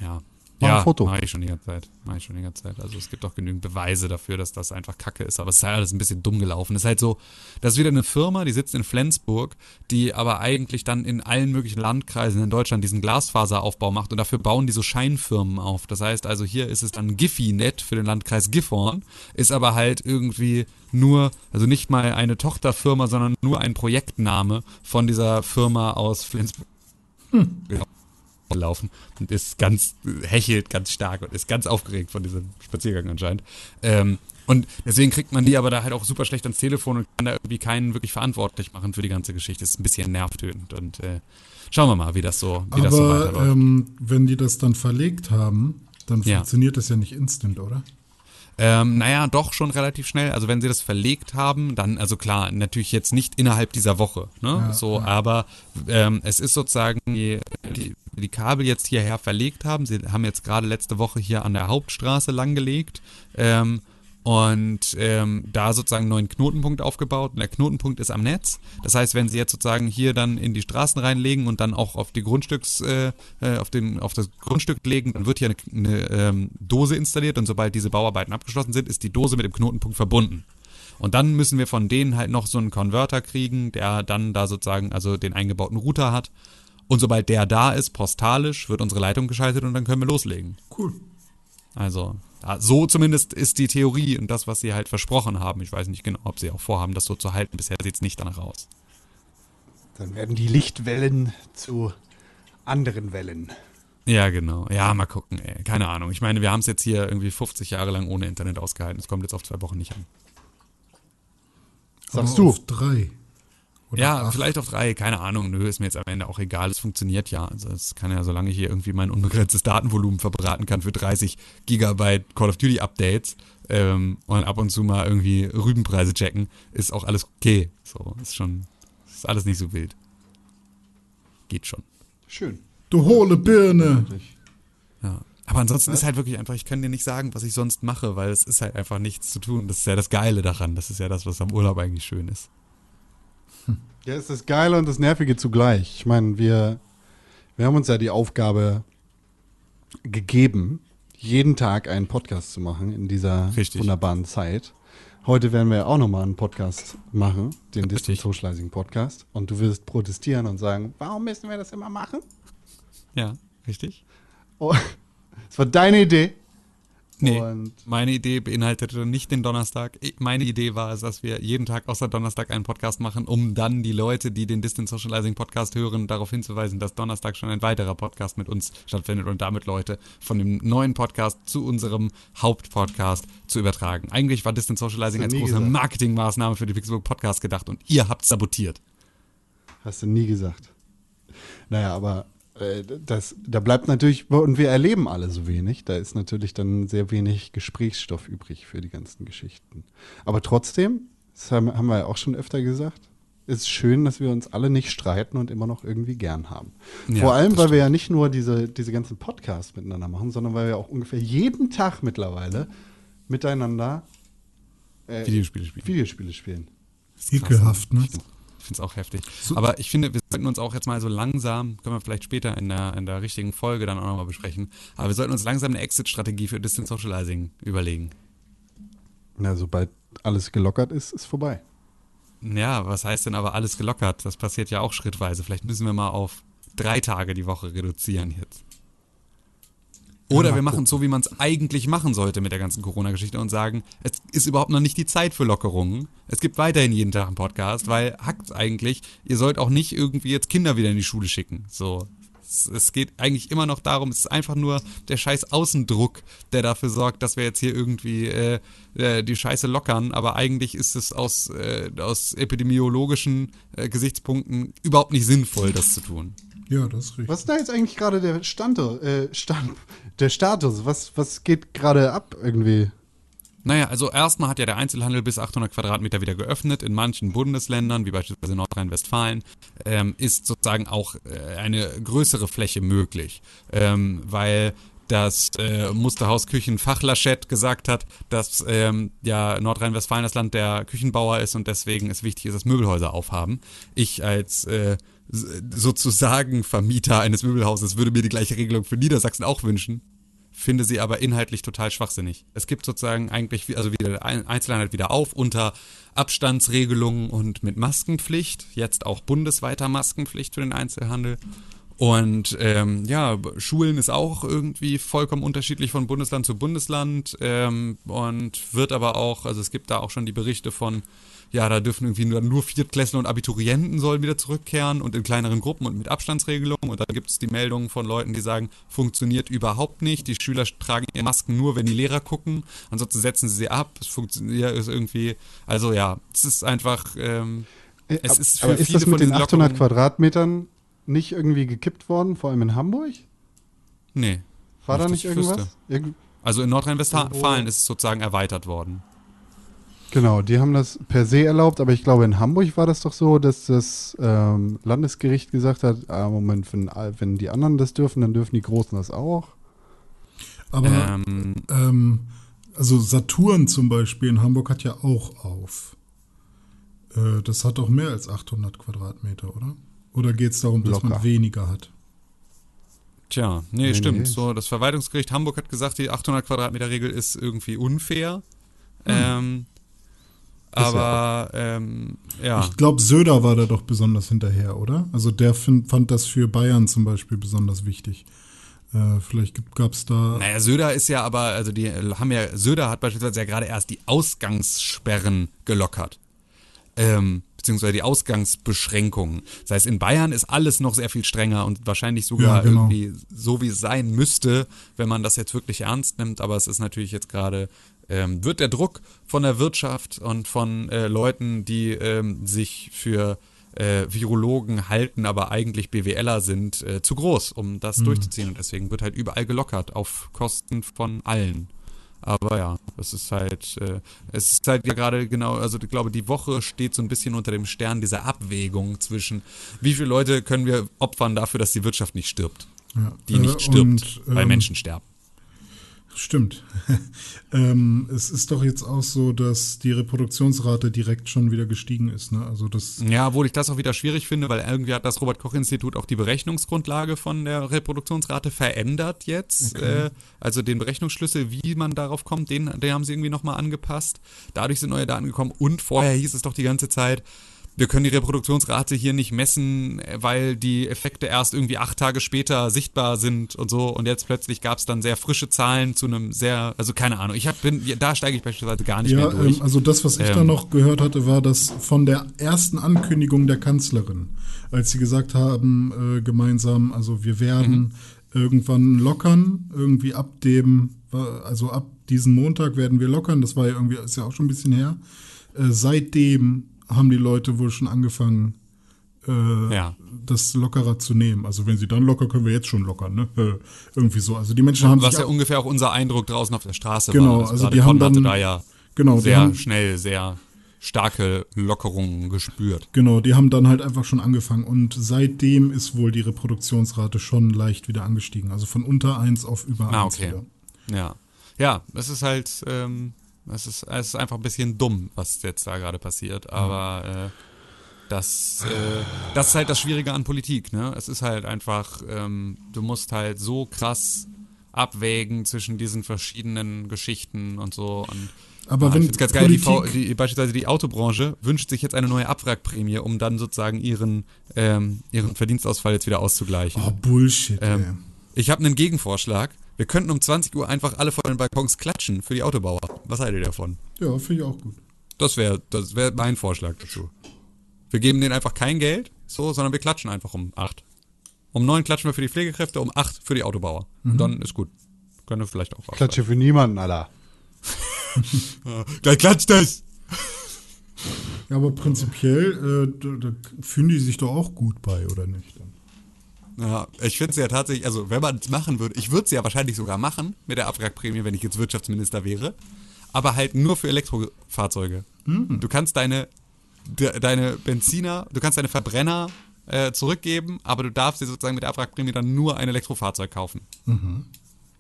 Ja. Mach ein ja, Foto. mache ich schon die ganze Zeit. Mache ich schon die ganze Zeit. Also es gibt auch genügend Beweise dafür, dass das einfach Kacke ist. Aber es ist halt alles ein bisschen dumm gelaufen. Es ist halt so, das ist wieder eine Firma, die sitzt in Flensburg, die aber eigentlich dann in allen möglichen Landkreisen in Deutschland diesen Glasfaseraufbau macht und dafür bauen die so Scheinfirmen auf. Das heißt also, hier ist es dann Giffinet für den Landkreis Gifhorn, ist aber halt irgendwie nur, also nicht mal eine Tochterfirma, sondern nur ein Projektname von dieser Firma aus Flensburg. Genau laufen und ist ganz, hechelt ganz stark und ist ganz aufgeregt von diesem Spaziergang anscheinend. Ähm, und deswegen kriegt man die aber da halt auch super schlecht ans Telefon und kann da irgendwie keinen wirklich verantwortlich machen für die ganze Geschichte. ist ein bisschen nervtötend und äh, schauen wir mal, wie das so, wie das so Aber weiterläuft. ähm, wenn die das dann verlegt haben, dann Ja. funktioniert das ja nicht instant, oder? Ähm, naja, doch schon relativ schnell. Also wenn sie das verlegt haben, dann, also klar, natürlich jetzt nicht innerhalb dieser Woche, ne? Ja, so, ja. aber ähm, es ist sozusagen, die, die, die Kabel jetzt hierher verlegt haben. Sie haben jetzt gerade letzte Woche hier an der Hauptstraße langgelegt. Ähm, und ähm, da sozusagen einen neuen Knotenpunkt aufgebaut. Und der Knotenpunkt ist am Netz. Das heißt, wenn Sie jetzt sozusagen hier dann in die Straßen reinlegen und dann auch auf die Grundstücks, äh, äh, auf den, auf das Grundstück legen, dann wird hier eine, eine ähm, Dose installiert und sobald diese Bauarbeiten abgeschlossen sind, ist die Dose mit dem Knotenpunkt verbunden. Und dann müssen wir von denen halt noch so einen Konverter kriegen, der dann da sozusagen also den eingebauten Router hat. Und sobald der da ist, postalisch, wird unsere Leitung geschaltet und dann können wir loslegen. Cool. Also, so zumindest ist die Theorie und das, was sie halt versprochen haben. Ich weiß nicht genau, ob sie auch vorhaben, das so zu halten. Bisher sieht es nicht danach aus. Dann werden die Lichtwellen zu anderen Wellen. Ja, genau. Ja, mal gucken, ey. Keine Ahnung. Ich meine, wir haben es jetzt hier irgendwie 50 Jahre lang ohne Internet ausgehalten. Es kommt jetzt auf zwei Wochen nicht an. Sagst Aber du? Auf drei. Oder ja, acht. vielleicht auf drei, keine Ahnung. Nö, ist mir jetzt am Ende auch egal. Es funktioniert ja. Also es kann ja, solange ich hier irgendwie mein unbegrenztes Datenvolumen verbraten kann für 30 Gigabyte Call of Duty Updates ähm, und ab und zu mal irgendwie Rübenpreise checken, ist auch alles okay. So, ist schon, ist alles nicht so wild. Geht schon. Schön. Du hohle Birne. Ja. Aber ansonsten ist halt wirklich einfach, ich kann dir nicht sagen, was ich sonst mache, weil es ist halt einfach nichts zu tun. Das ist ja das Geile daran. Das ist ja das, was am Urlaub eigentlich schön ist. Ja, ist das Geile und das Nervige zugleich. Ich meine, wir, wir haben uns ja die Aufgabe gegeben, jeden Tag einen Podcast zu machen in dieser Richtig. wunderbaren Zeit. Heute werden wir auch nochmal einen Podcast machen, den Distant Richtig. Socializing Podcast. Und du wirst protestieren und sagen, warum müssen wir das immer machen? Ja, richtig? Oh, (laughs) es war deine Idee. Nee, Und meine Idee beinhaltete nicht den Donnerstag. Meine Idee war es, dass wir jeden Tag außer Donnerstag einen Podcast machen, um dann die Leute, die den Distance Socializing Podcast hören, darauf hinzuweisen, dass Donnerstag schon ein weiterer Podcast mit uns stattfindet und damit Leute von dem neuen Podcast zu unserem Hauptpodcast zu übertragen. Eigentlich war Distance Socializing als große gesagt. Marketingmaßnahme für die Pixelbook Podcast gedacht und ihr habt sabotiert. Hast du nie gesagt. Naja, aber das, da bleibt natürlich, und wir erleben alle so wenig, da ist natürlich dann sehr wenig Gesprächsstoff übrig für die ganzen Geschichten. Aber trotzdem, das haben, haben wir ja auch schon öfter gesagt, ist schön, dass wir uns alle nicht streiten und immer noch irgendwie gern haben. Ja, Vor allem, weil wir ja nicht nur diese, diese ganzen Podcasts miteinander machen, sondern weil wir auch ungefähr jeden Tag mittlerweile miteinander Äh, Videospiele spielen. Videospiele spielen. Ekelhaft, ne? Ich finde es auch heftig. Aber ich finde, wir sollten uns auch jetzt mal so langsam, können wir vielleicht später in der, in der richtigen Folge dann auch nochmal besprechen, aber wir sollten uns langsam eine Exit-Strategie für Distance Socializing überlegen. Na, sobald alles gelockert ist, ist vorbei. Ja, was heißt denn aber alles gelockert? Das passiert ja auch schrittweise. Vielleicht müssen wir mal auf drei Tage die Woche reduzieren jetzt. Oder Ja, wir machen es so, wie man es eigentlich machen sollte mit der ganzen Corona-Geschichte und sagen, es ist überhaupt noch nicht die Zeit für Lockerungen. Es gibt weiterhin jeden Tag einen Podcast, weil hackt's eigentlich, ihr sollt auch nicht irgendwie jetzt Kinder wieder in die Schule schicken. So. Es, es geht eigentlich immer noch darum, es ist einfach nur der scheiß Außendruck, der dafür sorgt, dass wir jetzt hier irgendwie äh, äh, die Scheiße lockern, aber eigentlich ist es aus, äh, aus epidemiologischen äh, Gesichtspunkten überhaupt nicht sinnvoll, das zu tun. Ja, das ist richtig. Was ist da jetzt eigentlich gerade der Stand, äh, Stand, der Status? Was, was geht gerade ab irgendwie? Naja, also erstmal hat ja der Einzelhandel bis 800 Quadratmeter wieder geöffnet. In manchen Bundesländern, wie beispielsweise Nordrhein-Westfalen, ähm, ist sozusagen auch äh, eine größere Fläche möglich, ähm, weil das äh, Musterhaus Küchenfachlaschet gesagt hat, dass ähm, ja Nordrhein-Westfalen das Land der Küchenbauer ist und deswegen es wichtig ist, dass Möbelhäuser aufhaben. Ich als äh, sozusagen Vermieter eines Möbelhauses würde mir die gleiche Regelung für Niedersachsen auch wünschen finde sie aber inhaltlich total schwachsinnig. Es gibt sozusagen eigentlich, also wieder der Ein- Einzelhandel wieder auf unter Abstandsregelungen und mit Maskenpflicht, jetzt auch bundesweiter Maskenpflicht für den Einzelhandel. Und ähm, ja, Schulen ist auch irgendwie vollkommen unterschiedlich von Bundesland zu Bundesland ähm, und wird aber auch, also es gibt da auch schon die Berichte von, ja, da dürfen irgendwie nur, nur Viertklässler und Abiturienten sollen wieder zurückkehren und in kleineren Gruppen und mit Abstandsregelungen. Und dann gibt es die Meldungen von Leuten, die sagen, funktioniert überhaupt nicht. Die Schüler tragen ihre Masken nur, wenn die Lehrer gucken. Ansonsten setzen sie sie ab. Es funktioniert ist irgendwie, also ja, es ist einfach, ähm, Äh, Es ist für aber ist viele das mit den diesen 800 Lockerungen- Quadratmetern nicht irgendwie gekippt worden, vor allem in Hamburg? nee. War da Nicht, irgendwas? Irgend Also in Nordrhein-Westfalen ist es sozusagen erweitert worden. Genau, die haben das per se erlaubt, aber ich glaube, in Hamburg war das doch so, dass das ähm, Landesgericht gesagt hat, ah, Moment, wenn, wenn die anderen das dürfen, dann dürfen die Großen das auch. Aber Ähm, Ähm, also Saturn zum Beispiel in Hamburg hat ja auch auf. Äh, das hat doch mehr als 800 Quadratmeter, oder? Oder geht es darum, dass Locker. man weniger hat? Tja, nee, Nee, stimmt. nee. So, das Verwaltungsgericht Hamburg hat gesagt, die 800 Quadratmeter Regel ist irgendwie unfair. Hm. Ähm, aber ähm, ja, Ich glaube, Söder war da doch besonders hinterher, oder? Also der find, fand das für Bayern zum Beispiel besonders wichtig. Äh, vielleicht gab es da. naja, Söder ist ja aber, also die haben ja, Söder hat beispielsweise ja gerade erst die Ausgangssperren gelockert. Ähm, beziehungsweise die Ausgangsbeschränkungen. Das heißt, in Bayern ist alles noch sehr viel strenger und wahrscheinlich sogar Ja, genau. irgendwie so, wie es sein müsste, wenn man das jetzt wirklich ernst nimmt. Aber es ist natürlich jetzt gerade, ähm, wird der Druck von der Wirtschaft und von äh, Leuten, die ähm, sich für äh, Virologen halten, aber eigentlich BWLer sind, äh, zu groß, um das durchzuziehen. Und deswegen wird halt überall gelockert auf Kosten von allen. Aber ja, es ist halt, äh, es ist halt ja gerade genau, also ich glaube, die Woche steht so ein bisschen unter dem Stern dieser Abwägung zwischen, wie viele Leute können wir opfern dafür, dass die Wirtschaft nicht stirbt, ja, die äh, nicht stirbt, und, weil ähm, Menschen sterben. Stimmt. (laughs) ähm, es ist doch jetzt auch so, dass die Reproduktionsrate direkt schon wieder gestiegen ist. Ne? Also das. Ja, obwohl ich das auch wieder schwierig finde, weil irgendwie hat das Robert-Koch-Institut auch die Berechnungsgrundlage von der Reproduktionsrate verändert jetzt. Äh, also den Berechnungsschlüssel, wie man darauf kommt, den, den haben sie irgendwie nochmal angepasst. Dadurch sind neue Daten gekommen und vorher hieß es doch die ganze Zeit, wir können die Reproduktionsrate hier nicht messen, weil die Effekte erst irgendwie acht Tage später sichtbar sind und so. Und jetzt plötzlich gab es dann sehr frische Zahlen zu einem sehr, also keine Ahnung. Ich hab, bin, da steige ich beispielsweise gar nicht Ja, mehr durch. ähm, also das, was ich da Ähm. noch gehört hatte, war das von der ersten Ankündigung der Kanzlerin, als sie gesagt haben, äh, gemeinsam, also wir werden Mhm. irgendwann lockern, irgendwie ab dem, also ab diesen Montag werden wir lockern, das war ja irgendwie, ist ja auch schon ein bisschen her. Äh, seitdem haben die Leute wohl schon angefangen, äh, Ja. das lockerer zu nehmen. Also wenn sie dann locker, können wir jetzt schon lockern, ne? Äh, irgendwie so. Also die Menschen haben Was ja ungefähr auch unser Eindruck draußen auf der Straße Genau, war. also gerade die haben Con dann- da ja genau, sehr haben- schnell, sehr starke Lockerungen gespürt. Genau, die haben dann halt einfach schon angefangen und seitdem ist wohl die Reproduktionsrate schon leicht wieder angestiegen. Also von unter 1 auf über 1 Ah, okay. wieder. Ja. Ja, das ist halt, ähm, Es ist, es ist einfach ein bisschen dumm, was jetzt da gerade passiert, aber äh, das, äh, das ist halt das Schwierige an Politik, ne? Es ist halt einfach, ähm, du musst halt so krass abwägen zwischen diesen verschiedenen Geschichten und so. Und, Aber ah, wenn ich ganz geil, die, V- die, beispielsweise die Autobranche wünscht sich jetzt eine neue Abwrackprämie, um dann sozusagen ihren, ähm, ihren Verdienstausfall jetzt wieder auszugleichen. Oh, Bullshit. Ähm, ich habe einen Gegenvorschlag. Wir könnten um 20 Uhr einfach alle vor den Balkons klatschen für die Autobauer. Was haltet ihr davon? Ja, finde ich auch gut. Das wäre das wär mein Vorschlag dazu. Wir geben denen einfach kein Geld, so, sondern wir klatschen einfach um 8. Um 9 klatschen wir für die Pflegekräfte, um 8 für die Autobauer. Und dann ist gut. Können wir vielleicht auch Klatsche für niemanden, Alter. (laughs) Gleich klatscht das! Ja, aber prinzipiell, äh, da, da fühlen die sich doch auch gut bei, oder nicht? Ja, ich finde es ja tatsächlich, also wenn man es machen würde, ich würde es ja wahrscheinlich sogar machen mit der Abwrackprämie, wenn ich jetzt Wirtschaftsminister wäre, aber halt nur für Elektrofahrzeuge. Du kannst deine, de, deine Benziner, du kannst deine Verbrenner äh, zurückgeben, aber du darfst dir sozusagen mit der Abwrackprämie dann nur ein Elektrofahrzeug kaufen.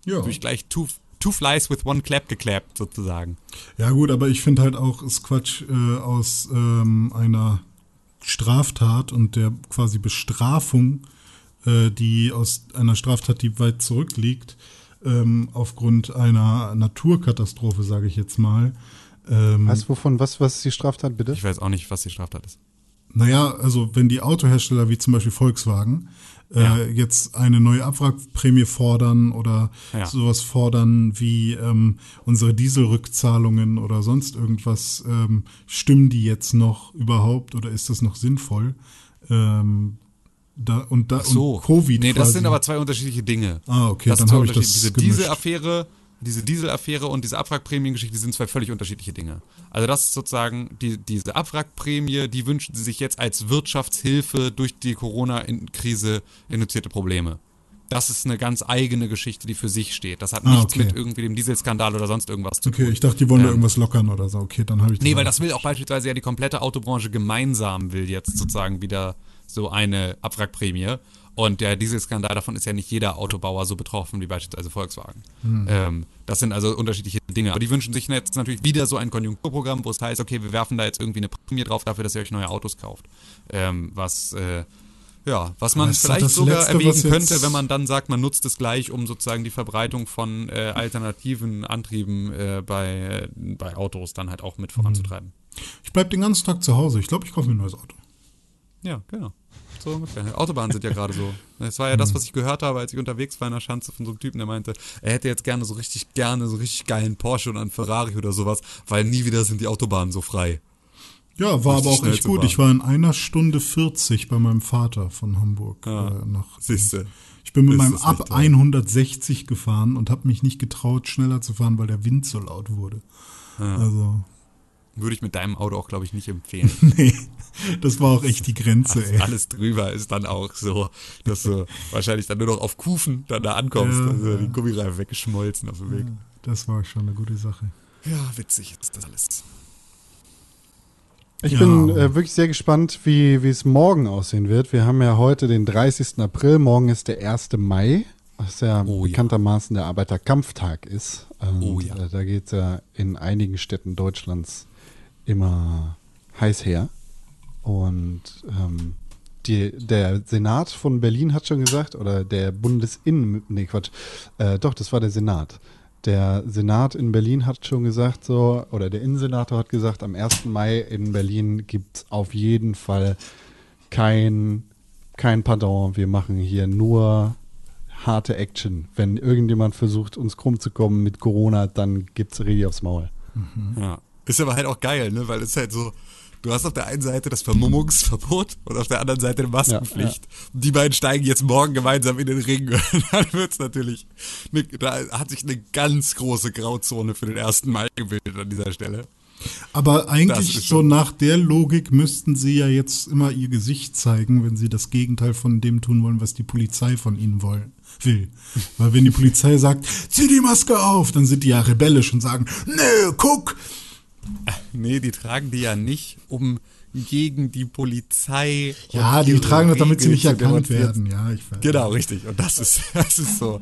Ja. Durch gleich two, two flies with one clap geklappt, sozusagen. Ja gut, aber ich finde halt auch, ist Quatsch äh, aus ähm, einer Straftat und der quasi Bestrafung, äh, die aus einer Straftat, die weit zurückliegt, ähm, aufgrund einer Naturkatastrophe, sage ich jetzt mal. Ähm, Weißt du, wovon, was, was ist die Straftat, bitte? Ich weiß auch nicht, was die Straftat ist. Naja, also wenn die Autohersteller wie zum Beispiel Volkswagen äh, Ja. jetzt eine neue Abwrackprämie fordern oder Ja. sowas fordern wie ähm, unsere Dieselrückzahlungen oder sonst irgendwas, ähm, stimmen die jetzt noch überhaupt oder ist das noch sinnvoll? Ähm, da, und da und Covid Nee, das quasi. sind aber zwei unterschiedliche Dinge. Ah, okay, das dann habe ich das Diese. Dieselaffäre, diese Dieselaffäre und diese Abwrackprämiengeschichte, die sind zwei völlig unterschiedliche Dinge. Also das ist sozusagen, die, diese Abwrackprämie, die wünschen sie sich jetzt als Wirtschaftshilfe durch die Corona-Krise induzierte Probleme. Das ist eine ganz eigene Geschichte, die für sich steht. Das hat Ah, nichts okay. mit irgendwie dem Dieselskandal oder sonst irgendwas zu Okay, tun. ich dachte, die wollen da Ähm, irgendwas lockern oder so. Okay, dann habe ich Nee, weil das will auch beispielsweise ja die komplette Autobranche gemeinsam will jetzt sozusagen wieder so eine Abwrackprämie. Und der Dieselskandal davon ist ja nicht jeder Autobauer so betroffen wie beispielsweise Volkswagen. Ähm, das sind also unterschiedliche Dinge. Aber die wünschen sich jetzt natürlich wieder so ein Konjunkturprogramm, wo es heißt, okay, wir werfen da jetzt irgendwie eine Prämie drauf dafür, dass ihr euch neue Autos kauft. Ähm, was, äh, ja, was man vielleicht sogar Letzte, erwägen könnte, wenn man dann sagt, man nutzt es gleich, um sozusagen die Verbreitung von äh, alternativen Antrieben äh, bei, äh, bei Autos dann halt auch mit voranzutreiben. ich bleib den ganzen Tag zu Hause. Ich glaube, ich kaufe mir ein neues Auto. Ja, genau. So ungefähr. Autobahnen sind ja gerade so. Das war ja das, was ich gehört habe, als ich unterwegs war in der Schanze von so einem Typen, der meinte, er hätte jetzt gerne so richtig gerne so richtig geilen Porsche und einen Ferrari oder sowas, weil nie wieder sind die Autobahnen so frei. Ja, war aber auch echt gut. Ich war in einer Stunde 40 bei meinem Vater von Hamburg Ja, äh, nach. siehste. Ich bin mit meinem Ab echt toll. 160 gefahren und habe mich nicht getraut, schneller zu fahren, weil der Wind so laut wurde. Also, Würde ich mit deinem Auto auch, glaube ich, nicht (laughs) empfehlen. nee, das war auch echt die Grenze, Alles, ey. alles drüber ist dann auch so, dass du wahrscheinlich dann nur noch auf Kufen dann da ankommst. Ja, also ja. die Gummireifen weggeschmolzen auf dem Weg. Das war schon eine gute Sache. Ja, witzig ist das alles. Ich Ja. bin äh, wirklich sehr gespannt, wie es morgen aussehen wird. Wir haben ja heute den 30. April, morgen ist der 1. Mai, was ja Oh ja. bekanntermaßen der Arbeiterkampftag ist. Und, Oh ja. äh, da geht es ja in einigen Städten Deutschlands immer heiß her. Und ähm, die, der Senat von Berlin hat schon gesagt, oder der Bundesinnen, nee Quatsch, äh, doch, das war der Senat. Der Senat in Berlin hat schon gesagt, so, oder der Innensenator hat gesagt, am 1. Mai in Berlin gibt es auf jeden Fall kein, kein Pardon. Wir machen hier nur harte Action. Wenn irgendjemand versucht, uns krumm zu kommen mit Corona, dann gibt's richtig aufs Maul. Ja. Ist aber halt auch geil, ne? Weil es halt so, du hast auf der einen Seite das Vermummungsverbot und auf der anderen Seite eine Maskenpflicht. Die beiden steigen jetzt morgen gemeinsam in den Ring. Und (laughs) dann wird's natürlich, ne, da hat sich eine ganz große Grauzone für den 1. Mai gebildet an dieser Stelle. Aber eigentlich so schon- nach der Logik müssten sie ja jetzt immer ihr Gesicht zeigen, wenn sie das Gegenteil von dem tun wollen, was die Polizei von ihnen wollen, will. Weil wenn die Polizei sagt, zieh die Maske auf, dann sind die ja rebellisch und sagen, nö, guck. Nee, die tragen die ja nicht, um gegen die Polizei. Ja, die tragen das, damit sie nicht erkannt werden. Ja, ich weiß. Genau, richtig. Und das ist, (laughs) das ist so.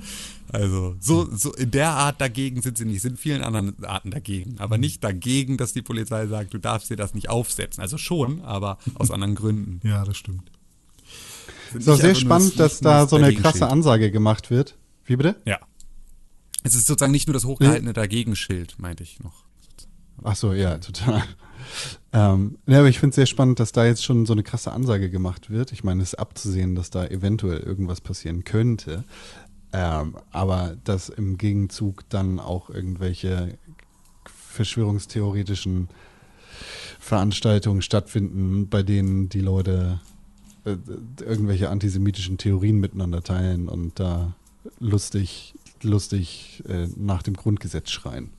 Also, so, so in der Art dagegen sind sie nicht, sind vielen anderen Arten dagegen. Aber nicht dagegen, dass die Polizei sagt, du darfst dir das nicht aufsetzen. Also schon, aber aus anderen Gründen. Ja, das stimmt. Sind Ist auch sehr spannend, dass da so eine krasse Ansage gemacht wird. Wie bitte? Ja. Es ist sozusagen nicht nur das hochgehaltene Dagegenschild, meinte ich noch. Ach so, ja, total. Ähm, ja, aber ich finde es sehr spannend, dass da jetzt schon so eine krasse Ansage gemacht wird. Ich meine, es ist abzusehen, dass da eventuell irgendwas passieren könnte. Ähm, aber dass im Gegenzug dann auch irgendwelche verschwörungstheoretischen Veranstaltungen stattfinden, bei denen die Leute äh, irgendwelche antisemitischen Theorien miteinander teilen und da lustig, lustig äh, nach dem Grundgesetz schreien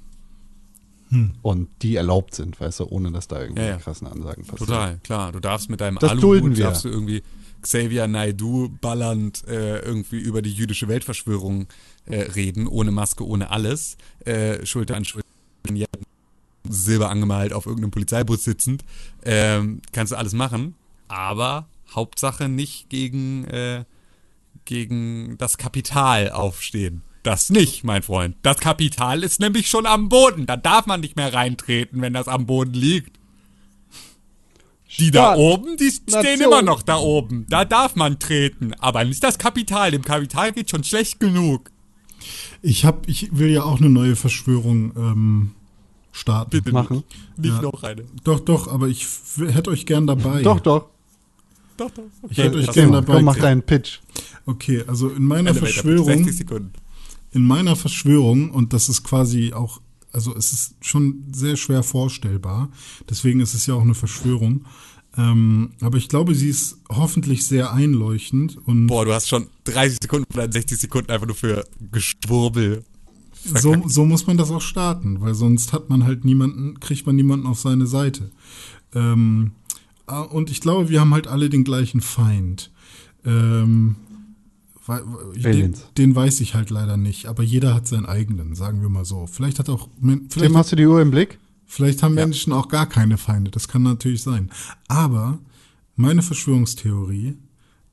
Hm. und die erlaubt sind, weißt du, ohne dass da irgendwelche Ja, ja. krassen Ansagen passieren. Total, klar. Du darfst mit deinem Das Aluhut, darfst du irgendwie Xavier Naidoo ballernd äh, irgendwie über die jüdische Weltverschwörung äh, reden, ohne Maske, ohne alles, äh, Schulter an Schulter, Silber angemalt auf irgendeinem Polizeibus sitzend, ähm, kannst du alles machen, aber Hauptsache nicht gegen, äh, gegen das Kapital aufstehen. Das nicht, mein Freund. Das Kapital ist nämlich schon am Boden. Da darf man nicht mehr reintreten, wenn das am Boden liegt. Die da oben, die stehen Nation. immer noch da oben. Da darf man treten. Aber nicht das Kapital. Dem Kapital geht schon schlecht genug. Ich hab, ich will ja auch eine neue Verschwörung ähm, starten. Bitte Machen. Nicht Ja. noch eine. Doch, doch, aber ich hätte euch gern dabei. Doch, doch. Doch, doch. Ich hätte euch gern dabei. komm, mach deinen Pitch. Okay, also in meiner Elevator, Verschwörung, 60 Sekunden. In meiner Verschwörung, und das ist quasi auch, also es ist schon sehr schwer vorstellbar, deswegen ist es ja auch eine Verschwörung. Ähm, aber ich glaube, sie ist hoffentlich sehr einleuchtend und Boah, du hast schon 30 Sekunden deinen 60 Sekunden einfach nur für Geschwurbel. so, so muss man das auch starten, weil sonst hat man halt niemanden, kriegt man niemanden auf seine Seite. Ähm, ah, und ich glaube, wir haben halt alle den gleichen Feind. Ähm, den, den weiß ich halt leider nicht, aber jeder hat seinen eigenen, sagen wir mal so. Vielleicht hat auch, vielleicht, Tim, hast du die Uhr im Blick? vielleicht haben Menschen auch gar keine Feinde, das kann natürlich sein. Aber meine Verschwörungstheorie,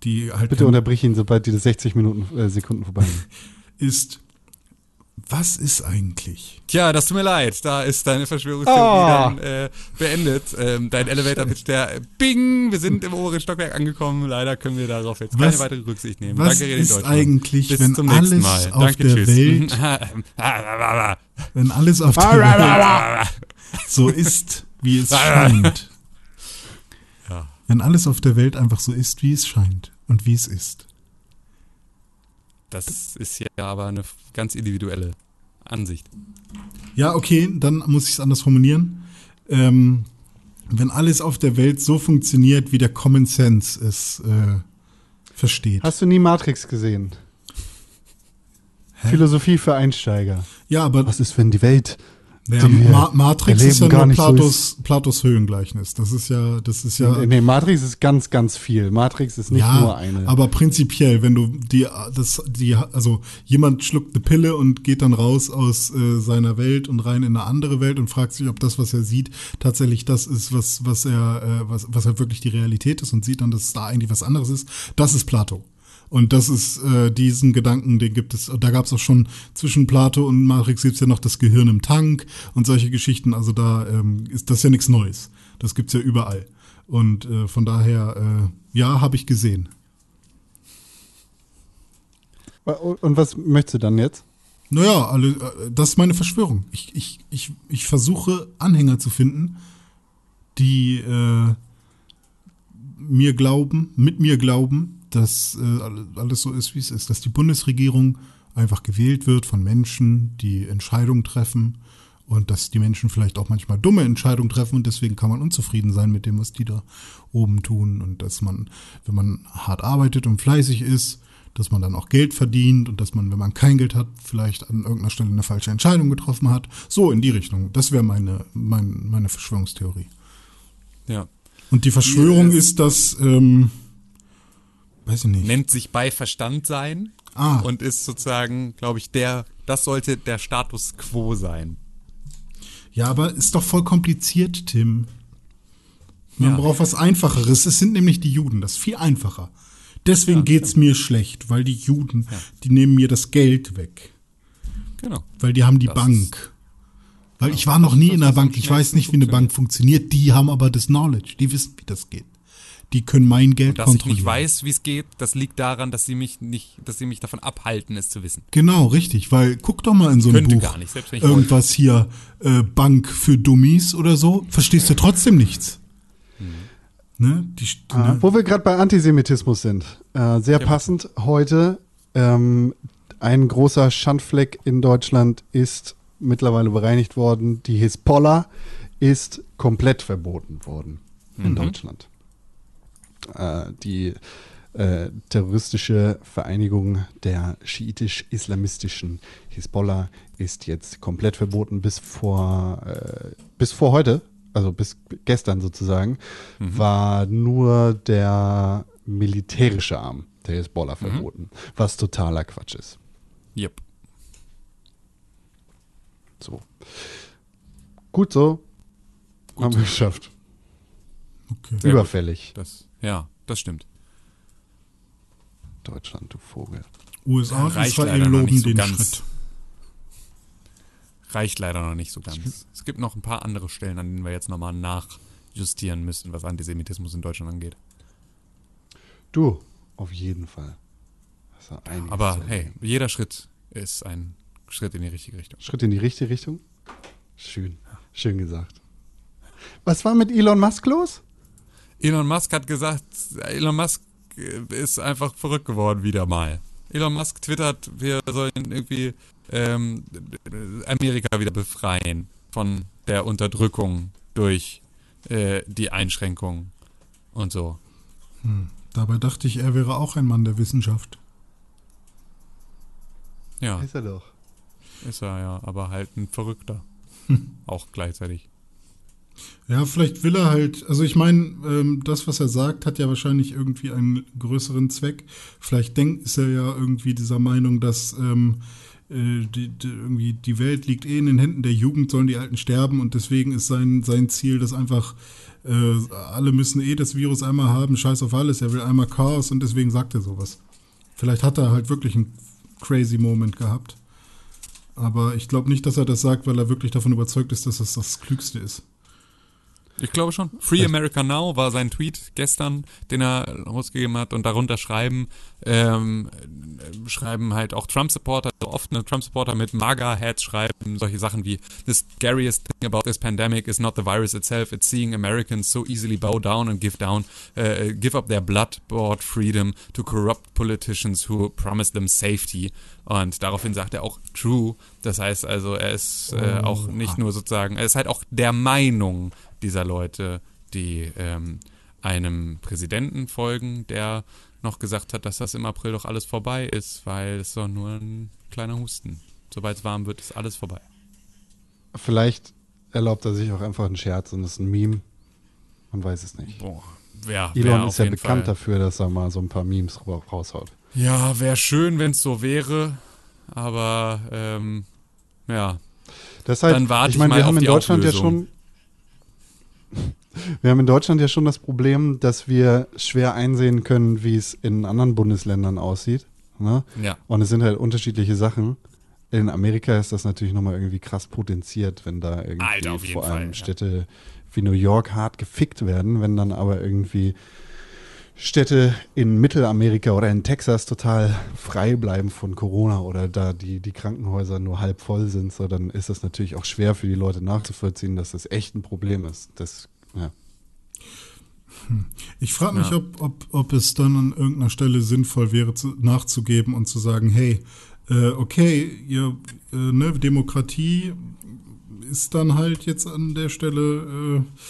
die halt Bitte unterbrich ihn, sobald die 60 Minuten, äh, Sekunden vorbei sind. (laughs) ist, was ist eigentlich? Tja, das tut mir leid. Da ist deine Verschwörungstheorie Ah. dann äh, beendet. Ähm, dein Elevator-Pitch, der äh, Bing, wir sind im oberen Stockwerk angekommen. Leider können wir darauf jetzt keine Was- weitere Rücksicht nehmen. was Danke, ist eigentlich, Bis wenn zum nächsten alles Mal. auf Danke, der tschüss. Welt- (laughs) Wenn alles auf der Welt so ist, wie es scheint. Ja. Wenn alles auf der Welt einfach so ist, wie es scheint und wie es ist. Das ist ja aber eine ganz individuelle Ansicht. Ja, okay, dann muss ich es anders formulieren. Ähm, wenn alles auf der Welt so funktioniert, wie der Common Sense es äh, versteht. Hast du nie Matrix gesehen? Philosophie für Einsteiger. ja, aber Was ist, wenn die Welt ja, die Ma Matrix ist ja gar nur nicht so Platos, Platos Höhlengleichnis. Das ist ja, das ist ja. Nee, Matrix ist ganz, ganz viel. Matrix ist nicht ja, nur eine. aber prinzipiell, wenn du die, das, die, also jemand schluckt eine Pille und geht dann raus aus äh, seiner Welt und rein in eine andere Welt und fragt sich, ob das, was er sieht, tatsächlich das ist, was, was er, äh, was, was halt wirklich die Realität ist und sieht dann, dass es da eigentlich was anderes ist. Das ist Plato. Und das ist äh, diesen Gedanken, den gibt es, da gab es auch schon zwischen Plato und Matrix gibt's ja noch das Gehirn im Tank und solche Geschichten. Also da ähm, ist das ja nichts Neues. Das gibt's ja überall. Und äh, von daher, äh, ja, habe ich gesehen. Und was möchtest du dann jetzt? Naja, alle, äh, das ist meine Verschwörung. Ich, ich, ich, ich versuche Anhänger zu finden, die äh, mir glauben, mit mir glauben, dass äh, alle- alles so ist, wie es ist. Dass die Bundesregierung einfach gewählt wird von Menschen, die Entscheidungen treffen und dass die Menschen vielleicht auch manchmal dumme Entscheidungen treffen und deswegen kann man unzufrieden sein mit dem, was die da oben tun und dass man, wenn man hart arbeitet und fleißig ist, dass man dann auch Geld verdient und dass man, wenn man kein Geld hat, vielleicht an irgendeiner Stelle eine falsche Entscheidung getroffen hat. So in die Richtung. Das wäre meine, mein, meine Verschwörungstheorie. Ja. Und die Verschwörung Ja, ist, dass, ähm, weiß ich nicht. Nennt sich bei Verstand sein Ah. und ist sozusagen, glaube ich, der, das sollte der Status quo sein. Ja, aber ist doch voll kompliziert, Tim. Man Ja. braucht was Einfacheres. Es sind nämlich die Juden. Das ist viel einfacher. Deswegen geht's mir schlecht, weil die Juden, die nehmen mir das Geld weg. Genau. Weil die haben die Das Bank. Weil ich war noch nie das in der Bank. Ich weiß nicht, wie eine Bank funktioniert. Die haben aber das Knowledge. Die wissen, wie das geht. Die können mein Geld Dass ich kontrollieren. nicht weiß, wie es geht, das liegt daran, dass sie mich nicht, dass sie mich davon abhalten, es zu wissen. Genau, richtig. Weil guck doch mal in so ein Könnte Buch. gar nicht, selbst wenn ich irgendwas hier äh, Bank für Dummies oder so. Verstehst du trotzdem nichts. Ne? Die, Ah, ne? Wo wir gerade bei Antisemitismus sind. Äh, sehr passend heute. Ähm, ein großer Schandfleck in Deutschland ist mittlerweile bereinigt worden. Die Hisbollah ist komplett verboten worden in Deutschland. Äh, die äh, terroristische Vereinigung der schiitisch-islamistischen Hisbollah ist jetzt komplett verboten bis vor, äh, bis vor heute, also bis gestern sozusagen, war nur der militärische Arm der Hisbollah verboten, was totaler Quatsch ist. Yep. So. Gut so. Haben wir geschafft. Okay. Überfällig. Das, ja, das stimmt. Deutschland, du Vogel. USA und Reicht Israel leider noch loben nicht so den ganz. Schritt. Reicht leider noch nicht so ganz. Es gibt noch ein paar andere Stellen, an denen wir jetzt nochmal nachjustieren müssen, was Antisemitismus in Deutschland angeht. Du, auf jeden Fall. Ja Aber hey, jeder Schritt ist ein Schritt in die richtige Richtung. Schritt in die richtige Richtung? Schön. Schön gesagt. Was war mit Elon Musk los? Elon Musk hat gesagt, Elon Musk äh, ist einfach verrückt geworden wieder mal. Elon Musk twittert, wir sollen irgendwie ähm, Amerika wieder befreien von der Unterdrückung durch äh, die Einschränkungen und so. Dabei dachte ich, er wäre auch ein Mann der Wissenschaft. Ja, Ist er doch. ist er ja, aber halt ein Verrückter. (laughs) Auch gleichzeitig. Ja, vielleicht will er halt, also ich meine, ähm, das, was er sagt, hat ja wahrscheinlich irgendwie einen größeren Zweck. Vielleicht denkt, ist er ja irgendwie dieser Meinung, dass ähm, äh, die, die, irgendwie die Welt liegt eh in den Händen der Jugend, sollen die Alten sterben und deswegen ist sein, sein Ziel, dass einfach äh, alle müssen eh das Virus einmal haben, scheiß auf alles, er will einmal Chaos und deswegen sagt er sowas. Vielleicht hat er halt wirklich einen crazy Moment gehabt. Aber ich glaube nicht, dass er das sagt, weil er wirklich davon überzeugt ist, dass das das Klügste ist. Ich glaube schon. Free America Now war sein Tweet gestern, den er rausgegeben hat und darunter schreiben, ähm, äh, schreiben halt auch Trump-Supporter, also oft eine Trump-Supporter mit MAGA-Hats schreiben solche Sachen wie The scariest thing about this pandemic is not the virus itself, it's seeing Americans so easily bow down and give down, uh, give up their blood-bought freedom to corrupt politicians who promise them safety. Und daraufhin sagt er auch true. Das heißt also, er ist äh, auch nicht nur sozusagen, er ist halt auch der Meinung dieser Leute, die ähm, einem Präsidenten folgen, der noch gesagt hat, dass das im April doch alles vorbei ist, weil es doch nur ein kleiner Husten. Sobald es warm wird, ist alles vorbei. Vielleicht erlaubt er sich auch einfach einen Scherz und ist ein Meme. Man weiß es nicht. Boah, wär, wär Elon ist ja bekannt Fall. dafür, dass er mal so ein paar Memes ra- raushaut. Ja, wäre schön, wenn es so wäre, aber ähm, ja, Deshalb, Dann warte ich meine, wir haben in Deutschland ja Auflösung. schon (laughs) wir haben in Deutschland ja schon das Problem, dass wir schwer einsehen können, wie es in anderen Bundesländern aussieht. Ne? ja. Und es sind halt unterschiedliche Sachen. In Amerika ist das natürlich nochmal irgendwie krass potenziert, wenn da irgendwie Alter, vor allem Fall, ja. Wie New York hart gefickt werden, wenn dann aber irgendwie Städte in Mittelamerika oder in Texas total frei bleiben von Corona oder da die, die Krankenhäuser nur halb voll sind, so dann ist das natürlich auch schwer für die Leute nachzuvollziehen, dass das echt ein Problem ist. Das, ja. Ich frage mich, Ja. ob, ob, ob es dann an irgendeiner Stelle sinnvoll wäre, zu, nachzugeben und zu sagen, hey, äh, okay, ihr, äh, ne, Demokratie ist dann halt jetzt an der Stelle äh,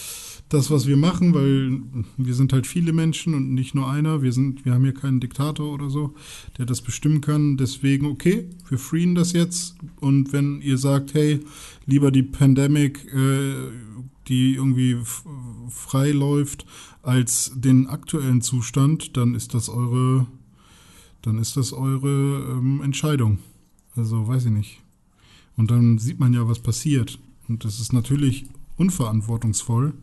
das, was wir machen, weil wir sind halt viele Menschen und nicht nur einer. Wir sind, wir haben hier keinen Diktator oder so, der das bestimmen kann. Deswegen, okay, wir freeen das jetzt. Und wenn ihr sagt, hey, lieber die Pandemic, äh, die irgendwie frei läuft, als den aktuellen Zustand, dann ist das eure, dann ist das eure ähm, Entscheidung. Also weiß ich nicht. Und dann sieht man ja, was passiert. Und das ist natürlich unverantwortungsvoll.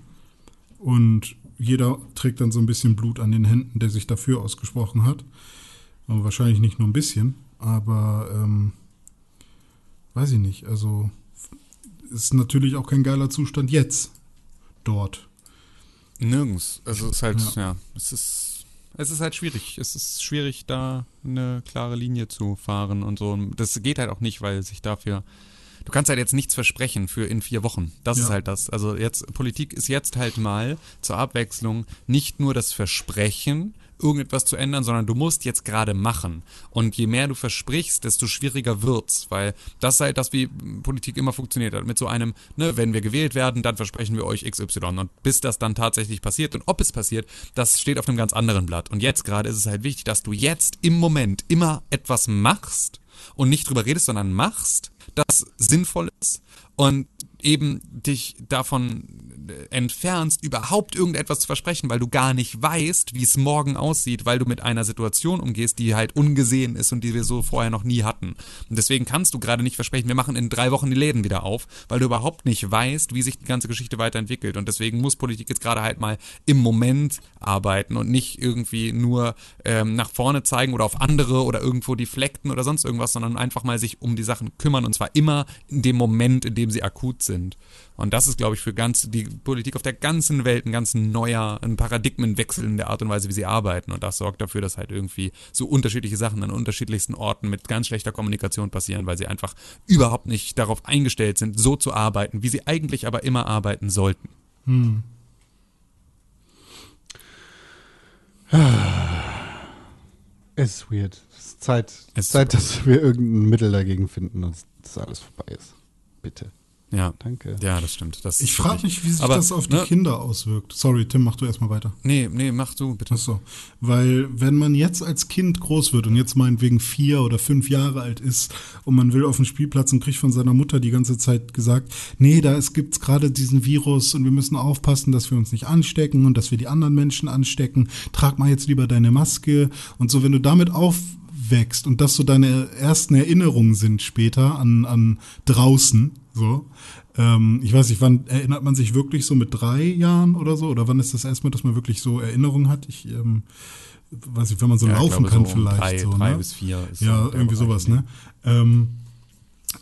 Und jeder trägt dann so ein bisschen Blut an den Händen, der sich dafür ausgesprochen hat. Aber wahrscheinlich nicht nur ein bisschen, aber ähm, weiß ich nicht. Also ist natürlich auch kein geiler Zustand jetzt dort. Nirgends. Also es ist halt, Ja. ja, es ist es ist halt schwierig. Es ist schwierig, da eine klare Linie zu fahren und so. Und Das geht halt auch nicht, weil sich dafür. Du kannst halt jetzt nichts versprechen für in vier Wochen. Das Ja. ist halt das. Also jetzt, Politik ist jetzt halt mal zur Abwechslung nicht nur das Versprechen, irgendetwas zu ändern, sondern du musst jetzt gerade machen. Und je mehr du versprichst, desto schwieriger wird's, weil das ist halt das, wie Politik immer funktioniert hat. Mit so einem, ne, wenn wir gewählt werden, dann versprechen wir euch XY. Und bis das dann tatsächlich passiert und ob es passiert, das steht auf einem ganz anderen Blatt. Und jetzt gerade ist es halt wichtig, dass du jetzt im Moment immer etwas machst und nicht drüber redest, sondern machst, das sinnvoll ist. Und eben dich davon äh, entfernst, überhaupt irgendetwas zu versprechen, weil du gar nicht weißt, wie es morgen aussieht, weil du mit einer Situation umgehst, die halt ungesehen ist und die wir so vorher noch nie hatten. Und deswegen kannst du gerade nicht versprechen, wir machen in drei Wochen die Läden wieder auf, weil du überhaupt nicht weißt, wie sich die ganze Geschichte weiterentwickelt. Und deswegen muss Politik jetzt gerade halt mal im Moment arbeiten und nicht irgendwie nur ähm, nach vorne zeigen oder auf andere oder irgendwo deflekten oder sonst irgendwas, sondern einfach mal sich um die Sachen kümmern und zwar immer in dem Moment, in dem sie akut sind. Und das ist, glaube ich, für ganz die Politik auf der ganzen Welt ein ganz neuer, ein Paradigmenwechsel in der Art und Weise, wie sie arbeiten. Und das sorgt dafür, dass halt irgendwie so unterschiedliche Sachen an unterschiedlichsten Orten mit ganz schlechter Kommunikation passieren, weil sie einfach überhaupt nicht darauf eingestellt sind, so zu arbeiten, wie sie eigentlich aber immer arbeiten sollten. Es ist weird. Es ist Zeit, Es ist Zeit dass wir irgendein Mittel dagegen finden und dass alles vorbei ist. Bitte. Ja. Danke. Ja, das stimmt. Das Ich frage mich, wie sich aber, das auf die ne, Kinder auswirkt. Sorry, Tim, mach du erstmal weiter. Nee, nee, mach du bitte. Ach so. Weil wenn man jetzt als Kind groß wird und jetzt meinetwegen vier oder fünf Jahre alt ist und man will auf den Spielplatz und kriegt von seiner Mutter die ganze Zeit gesagt, nee, da es gibt's gerade diesen Virus und wir müssen aufpassen, dass wir uns nicht anstecken und dass wir die anderen Menschen anstecken. Trag mal jetzt lieber deine Maske und so, wenn du damit aufwächst und das so deine ersten Erinnerungen sind später an, an draußen, so, ähm, ich weiß nicht, wann erinnert man sich wirklich so mit drei Jahren oder so? Oder wann ist das erstmal, dass man wirklich so Erinnerungen hat? Ich ähm, weiß nicht, wenn man so Ja, laufen glaube, kann so um vielleicht. drei- so, drei ne? bis vier Ja, irgendwie sowas, ne? ne? Ähm,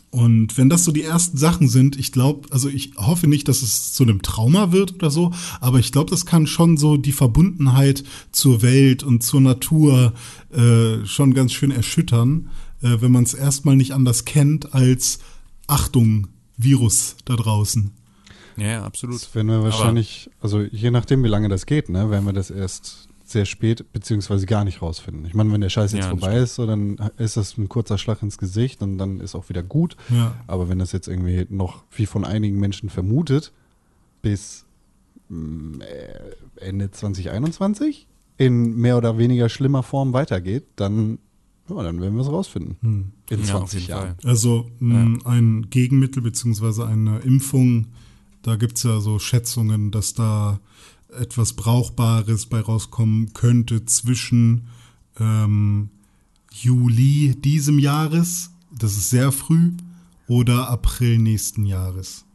und wenn das so die ersten Sachen sind, ich glaube, also ich hoffe nicht, dass es zu einem Trauma wird oder so, aber ich glaube, das kann schon so die Verbundenheit zur Welt und zur Natur äh, schon ganz schön erschüttern, äh, wenn man es erstmal nicht anders kennt als Achtung, Virus da draußen. Ja, absolut. Das werden wir wahrscheinlich, also je nachdem, wie lange das geht, ne, werden wir das erst sehr spät beziehungsweise gar nicht rausfinden. Ich meine, wenn der Scheiß jetzt Ja, vorbei ist, so, dann ist das ein kurzer Schlag ins Gesicht und dann ist auch wieder gut. Ja. Aber wenn das jetzt irgendwie noch, wie von einigen Menschen vermutet, bis mm, äh, Ende 2021 in mehr oder weniger schlimmer Form weitergeht, dann, ja, dann werden wir es rausfinden. Hm. In Ja, auf 20 jeden Jahren. Also mh, ein Gegenmittel beziehungsweise eine Impfung, da gibt's ja so Schätzungen, dass da etwas Brauchbares bei rauskommen könnte zwischen ähm, Juli diesem Jahres, das ist sehr früh, oder April nächsten Jahres.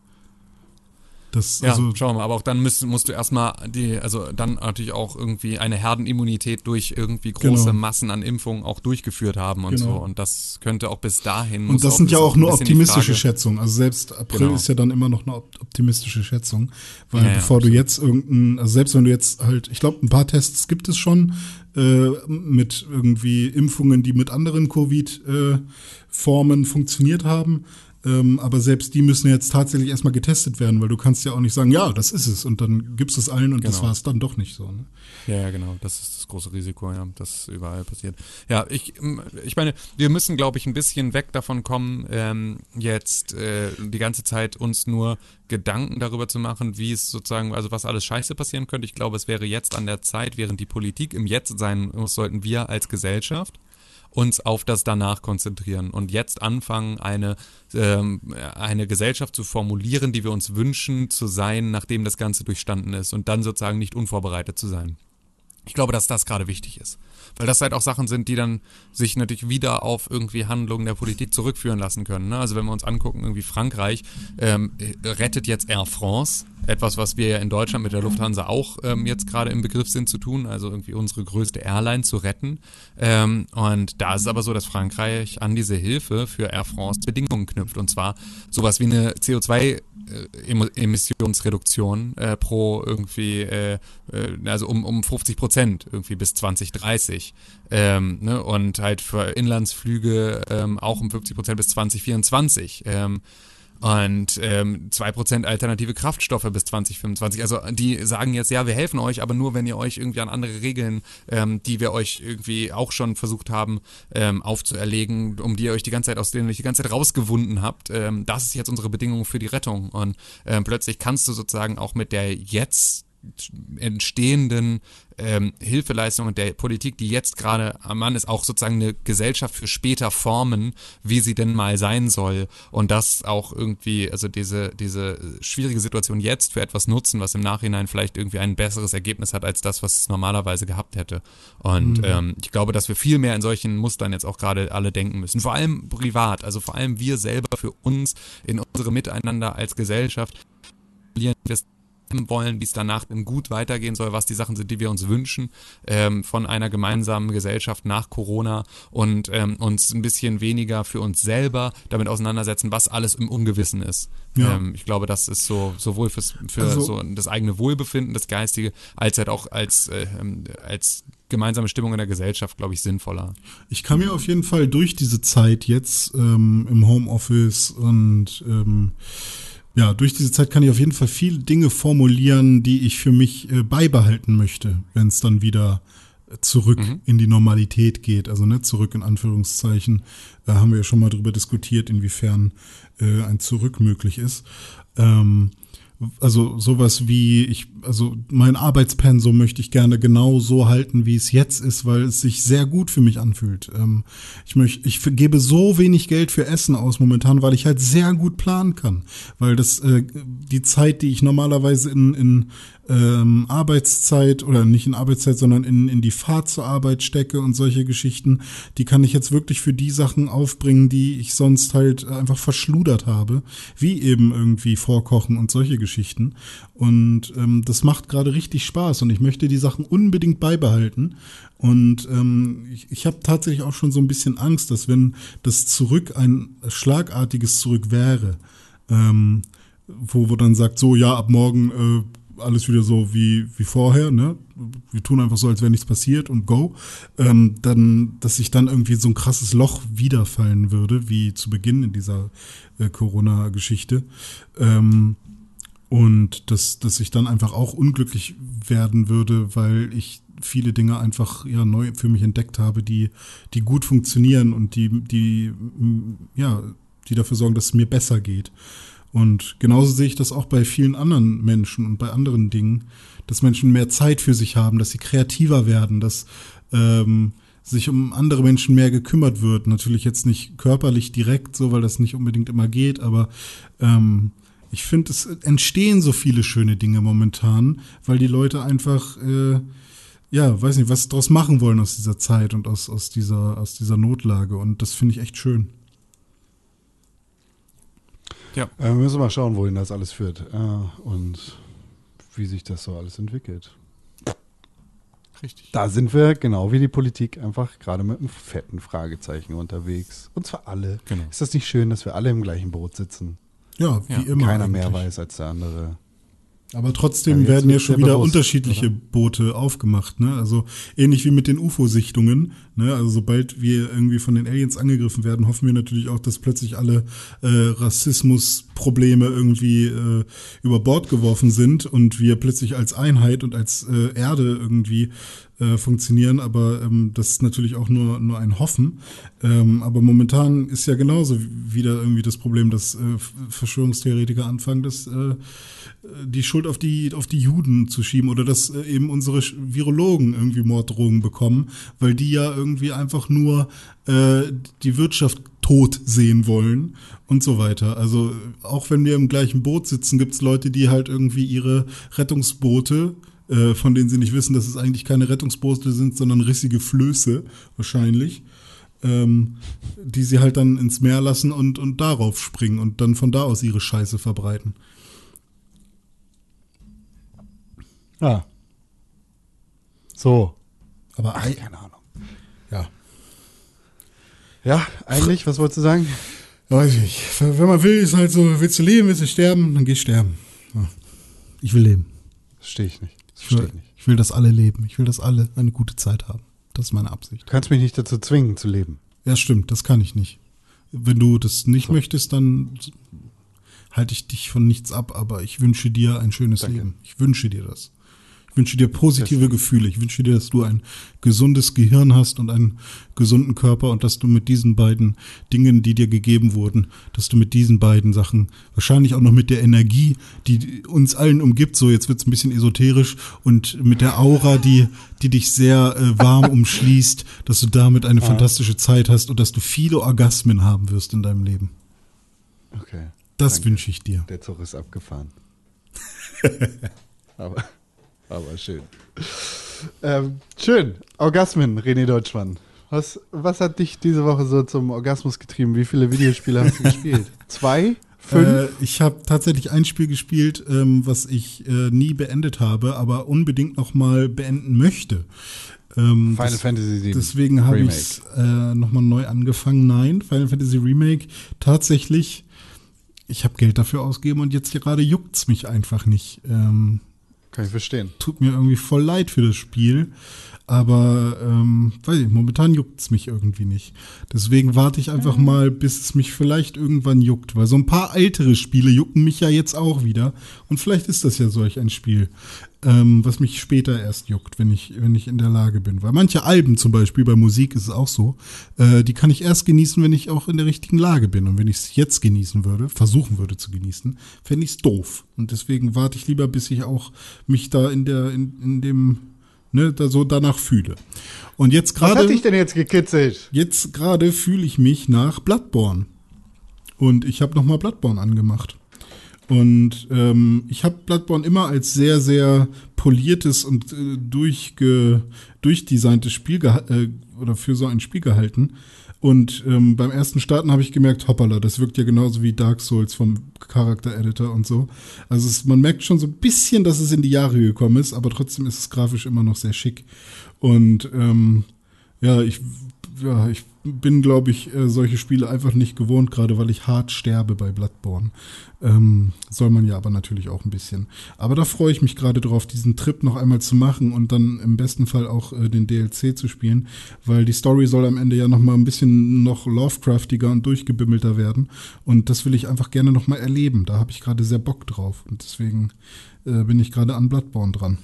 Das, Ja, also, schau mal, aber auch dann musst, musst du erstmal die, also dann natürlich auch irgendwie eine Herdenimmunität durch irgendwie große Genau. Massen an Impfungen auch durchgeführt haben und Genau. so. Und das könnte auch bis dahin. Und das sind ja auch nur optimistische Schätzungen. Also selbst April Genau. ist ja dann immer noch eine op- optimistische Schätzung. Weil Ja, ja, bevor du jetzt irgendein, also selbst wenn du jetzt halt, ich glaube, ein paar Tests gibt es schon äh, mit irgendwie Impfungen, die mit anderen Covid-Formen funktioniert haben. Ähm, aber selbst die müssen jetzt tatsächlich erstmal getestet werden, weil du kannst ja auch nicht sagen, ja, das ist es und dann gibst du es allen und das Genau. war es dann doch nicht so. Ne? Ja, ja, genau. Das ist das große Risiko, ja, das überall passiert. Ja, ich, ich meine, wir müssen, glaube ich, ein bisschen weg davon kommen, ähm, jetzt äh, die ganze Zeit uns nur Gedanken darüber zu machen, wie es sozusagen, also was alles scheiße passieren könnte. Ich glaube, es wäre jetzt an der Zeit, während die Politik im Jetzt sein muss, sollten wir als Gesellschaft uns auf das danach konzentrieren und jetzt anfangen, eine, ähm, eine Gesellschaft zu formulieren, die wir uns wünschen zu sein, nachdem das Ganze durchstanden ist und dann sozusagen nicht unvorbereitet zu sein. Ich glaube, dass das gerade wichtig ist. Weil das halt auch Sachen sind, die dann sich natürlich wieder auf irgendwie Handlungen der Politik zurückführen lassen können. Ne? Also wenn wir uns angucken, irgendwie Frankreich ähm, rettet jetzt Air France, etwas, was wir ja in Deutschland mit der Lufthansa auch ähm, jetzt gerade im Begriff sind zu tun, also irgendwie unsere größte Airline zu retten. Ähm, und da ist es aber so, dass Frankreich an diese Hilfe für Air France Bedingungen knüpft. Und zwar sowas wie eine CO2-Emissionsreduktion äh, äh, pro irgendwie, äh, äh, also um, um 50 Prozent irgendwie bis 2030. Ähm, ne? Und halt für Inlandsflüge ähm, auch um 50 Prozent bis 2024. Ähm, und ähm, 2% alternative Kraftstoffe bis 2025. Also die sagen jetzt, ja, wir helfen euch, aber nur, wenn ihr euch irgendwie an andere Regeln, ähm, die wir euch irgendwie auch schon versucht haben ähm, aufzuerlegen, um die ihr euch die ganze Zeit, aus denen ihr euch die ganze Zeit rausgewunden habt, ähm, das ist jetzt unsere Bedingung für die Rettung. Und ähm, plötzlich kannst du sozusagen auch mit der jetzt entstehenden ähm, Hilfeleistungen der Politik, die jetzt gerade am Mann ist, auch sozusagen eine Gesellschaft für später formen, wie sie denn mal sein soll und das auch irgendwie, also diese, diese schwierige Situation jetzt für etwas nutzen, was im Nachhinein vielleicht irgendwie ein besseres Ergebnis hat als das, was es normalerweise gehabt hätte. Und mhm. ähm, ich glaube, dass wir viel mehr in solchen Mustern jetzt auch gerade alle denken müssen. Vor allem privat, also vor allem wir selber für uns in unsere Miteinander als Gesellschaft wollen, wie es danach denn gut weitergehen soll, was die Sachen sind, die wir uns wünschen ähm, von einer gemeinsamen Gesellschaft nach Corona und ähm, uns ein bisschen weniger für uns selber damit auseinandersetzen, was alles im Ungewissen ist. Ja. Ähm, ich glaube, das ist so sowohl fürs, für also, so das eigene Wohlbefinden, das Geistige, als halt auch als, äh, als gemeinsame Stimmung in der Gesellschaft, glaube ich, sinnvoller. Ich kann mir auf jeden Fall durch diese Zeit jetzt ähm, im Homeoffice und ähm, ja, durch diese Zeit kann ich auf jeden Fall viele Dinge formulieren, die ich für mich äh, beibehalten möchte, wenn es dann wieder zurück mhm. in die Normalität geht. Also ne, zurück in Anführungszeichen. Da haben wir ja schon mal drüber diskutiert, inwiefern äh, ein Zurück möglich ist. Ähm, also sowas wie ich, also mein Arbeitspensum möchte ich gerne genau so halten, wie es jetzt ist, weil es sich sehr gut für mich anfühlt. Ähm, ich möchte, ich gebe so wenig Geld für Essen aus momentan, weil ich halt sehr gut planen kann, weil das äh, die Zeit, die ich normalerweise in, in ähm, Arbeitszeit oder nicht in Arbeitszeit, sondern in, in die Fahrt zur Arbeit stecke und solche Geschichten, die kann ich jetzt wirklich für die Sachen aufbringen, die ich sonst halt einfach verschludert habe, wie eben irgendwie Vorkochen und solche Geschichten. Und ähm, das macht gerade richtig Spaß und ich möchte die Sachen unbedingt beibehalten. Und ähm, ich, ich habe tatsächlich auch schon so ein bisschen Angst, dass wenn das Zurück ein schlagartiges Zurück wäre, ähm, wo, wo dann sagt, so ja, ab morgen äh, alles wieder so wie, wie vorher, ne? Wir tun einfach so, als wäre nichts passiert und go. Ähm, dann, dass sich dann irgendwie so ein krasses Loch wiederfallen würde, wie zu Beginn in dieser äh, Corona-Geschichte. Ähm, und dass, dass ich dann einfach auch unglücklich werden würde, weil ich viele Dinge einfach ja neu für mich entdeckt habe, die, die gut funktionieren und die, die, ja, die dafür sorgen, dass es mir besser geht. Und genauso sehe ich das auch bei vielen anderen Menschen und bei anderen Dingen, dass Menschen mehr Zeit für sich haben, dass sie kreativer werden, dass ähm, sich um andere Menschen mehr gekümmert wird. Natürlich jetzt nicht körperlich direkt so, weil das nicht unbedingt immer geht, aber ähm, ich finde, es entstehen so viele schöne Dinge momentan, weil die Leute einfach, äh, ja, weiß nicht, was draus machen wollen aus dieser Zeit und aus, aus, dieser, aus dieser Notlage. Und das finde ich echt schön. Ja. Äh, wir müssen mal schauen, wohin das alles führt äh, und wie sich das so alles entwickelt. Richtig. Da sind wir, genau wie die Politik, einfach gerade mit einem fetten Fragezeichen unterwegs. Und zwar alle. Genau. Ist das nicht schön, dass wir alle im gleichen Boot sitzen? Ja, wie ja. immer. Keiner eigentlich. mehr weiß als der andere. Aber trotzdem ja, werden ja schon wieder bewusst, unterschiedliche oder? Boote aufgemacht, ne? Also ähnlich wie mit den UFO-Sichtungen, ne? Also sobald wir irgendwie von den Aliens angegriffen werden, hoffen wir natürlich auch, dass plötzlich alle äh, Rassismusprobleme irgendwie äh, über Bord geworfen sind und wir plötzlich als Einheit und als äh, Erde irgendwie äh, funktionieren, aber ähm, das ist natürlich auch nur, nur ein Hoffen. Ähm, aber momentan ist ja genauso wieder irgendwie das Problem, dass äh, Verschwörungstheoretiker anfangen, dass äh, die Schuld auf die, auf die Juden zu schieben oder dass äh, eben unsere Virologen irgendwie Morddrohungen bekommen, weil die ja irgendwie einfach nur äh, die Wirtschaft tot sehen wollen und so weiter. Also auch wenn wir im gleichen Boot sitzen, gibt es Leute, die halt irgendwie ihre Rettungsboote äh, von denen sie nicht wissen, dass es eigentlich keine Rettungsboote sind, sondern rissige Flöße wahrscheinlich, ähm, die sie halt dann ins Meer lassen und, und darauf springen und dann von da aus ihre Scheiße verbreiten. Ja. So. Aber ei- Keine Ahnung. Ja, eigentlich, was wolltest du sagen? weiß ich nicht. Wenn man will, ist halt so, willst du leben, willst du sterben, dann geh sterben. Ja. Ich will leben. Verstehe ich nicht. Das Ich will, verstehe ich nicht. ich will, dass alle leben. Ich will, dass alle eine gute Zeit haben. Das ist meine Absicht. Du kannst mich nicht dazu zwingen zu leben. Ja, stimmt, das kann ich nicht. Wenn du das nicht möchtest, dann halte ich dich von nichts ab, aber ich wünsche dir ein schönes Danke. Leben. Ich wünsche dir das. Ich wünsche dir positive Gefühle. Ich wünsche dir, dass du ein gesundes Gehirn hast und einen gesunden Körper und dass du mit diesen beiden Dingen, die dir gegeben wurden, dass du mit diesen beiden Sachen, wahrscheinlich auch noch mit der Energie, die uns allen umgibt, so jetzt wird's ein bisschen esoterisch und mit der Aura, die, die dich sehr äh, warm (laughs) umschließt, dass du damit eine fantastische Zeit hast und dass du viele Orgasmen haben wirst in deinem Leben. Okay. Das wünsche ich dir. Der Zug ist abgefahren. (laughs) aber, aber schön. Ähm, schön. Orgasmen, René Deutschmann. Was, was hat dich diese Woche so zum Orgasmus getrieben? Wie viele Videospiele hast du (laughs) gespielt? Zwei? Fünf? Äh, ich habe tatsächlich ein Spiel gespielt, ähm, was ich äh, nie beendet habe, aber unbedingt noch mal beenden möchte. Ähm, Final das- Fantasy VII. Deswegen habe ich es äh, nochmal neu angefangen. Nein, Final Fantasy Remake tatsächlich. Ich habe Geld dafür ausgegeben und jetzt gerade juckt's mich einfach nicht. Ähm, Kann ich verstehen. tut mir irgendwie voll leid für das Spiel. Aber ähm, weiß ich, momentan juckt's mich irgendwie nicht. Deswegen warte ich einfach mal, bis es mich vielleicht irgendwann juckt. Weil so ein paar ältere Spiele jucken mich ja jetzt auch wieder. Und vielleicht ist das ja solch ein Spiel, ähm, was mich später erst juckt, wenn ich, wenn ich in der Lage bin. Weil manche Alben zum Beispiel, bei Musik ist es auch so, äh, die kann ich erst genießen, wenn ich auch in der richtigen Lage bin. Und wenn ich es jetzt genießen würde, versuchen würde zu genießen, fände ich es doof. Und deswegen warte ich lieber, bis ich auch mich da in der, in, in dem, ne, da so danach fühle. Und jetzt Was hat gerade, dich denn jetzt gekitzelt? jetzt gerade fühle ich mich nach Bloodborne. Und ich habe nochmal Bloodborne angemacht. Und ähm, ich habe Bloodborne immer als sehr, sehr poliertes und äh, durchge, durchdesigntes Spiel äh, oder für so ein Spiel gehalten. Und ähm, beim ersten Starten habe ich gemerkt, hoppala, das wirkt ja genauso wie Dark Souls vom Charakter-Editor und so. Also es, man merkt schon so ein bisschen, dass es in die Jahre gekommen ist, aber trotzdem ist es grafisch immer noch sehr schick. Und ähm, ja, ich, ja, ich bin, glaube ich, äh, solche Spiele einfach nicht gewohnt, gerade weil ich hart sterbe bei Bloodborne. Ähm, soll man ja aber natürlich auch ein bisschen. Aber da freue ich mich gerade drauf, diesen Trip noch einmal zu machen und dann im besten Fall auch äh, den DLC zu spielen, weil die Story soll am Ende ja noch mal ein bisschen noch Lovecraftiger und durchgebimmelter werden. Und das will ich einfach gerne noch mal erleben. Da habe ich gerade sehr Bock drauf. Und deswegen äh, bin ich gerade an Bloodborne dran.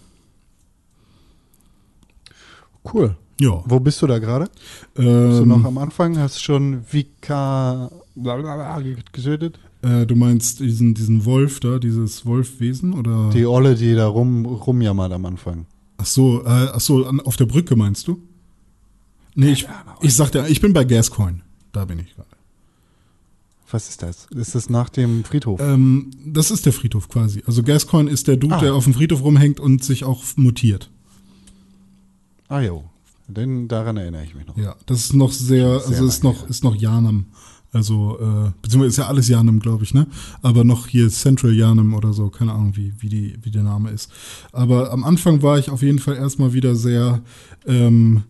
Cool. Ja. Wo bist du da gerade? Bist du Ähm, noch am Anfang? Hast du schon Vika blablabla gesödet? Äh, du meinst diesen, diesen Wolf da, dieses Wolfwesen oder? Die Olle, die da rum, rumjammert am Anfang. ach so, äh, ach so, an, auf der Brücke meinst du? Nee, ich, ich sagte, ich bin bei Gascoin. Da bin ich gerade. Was ist das? Ist das nach dem Friedhof? Ähm, das ist der Friedhof quasi. Also Gascoin ist der Dude, Ah. der auf dem Friedhof rumhängt und sich auch mutiert. ah jo, denn daran erinnere ich mich noch. Ja, das ist noch sehr, Sehr also ist noch, her. ist noch Janum. Also, äh, beziehungsweise ist ja alles Janum, glaube ich, ne? Aber noch hier Central Janum oder so, keine Ahnung, wie, wie, die, wie der Name ist. Aber am Anfang war ich auf jeden Fall erstmal wieder sehr, ähm,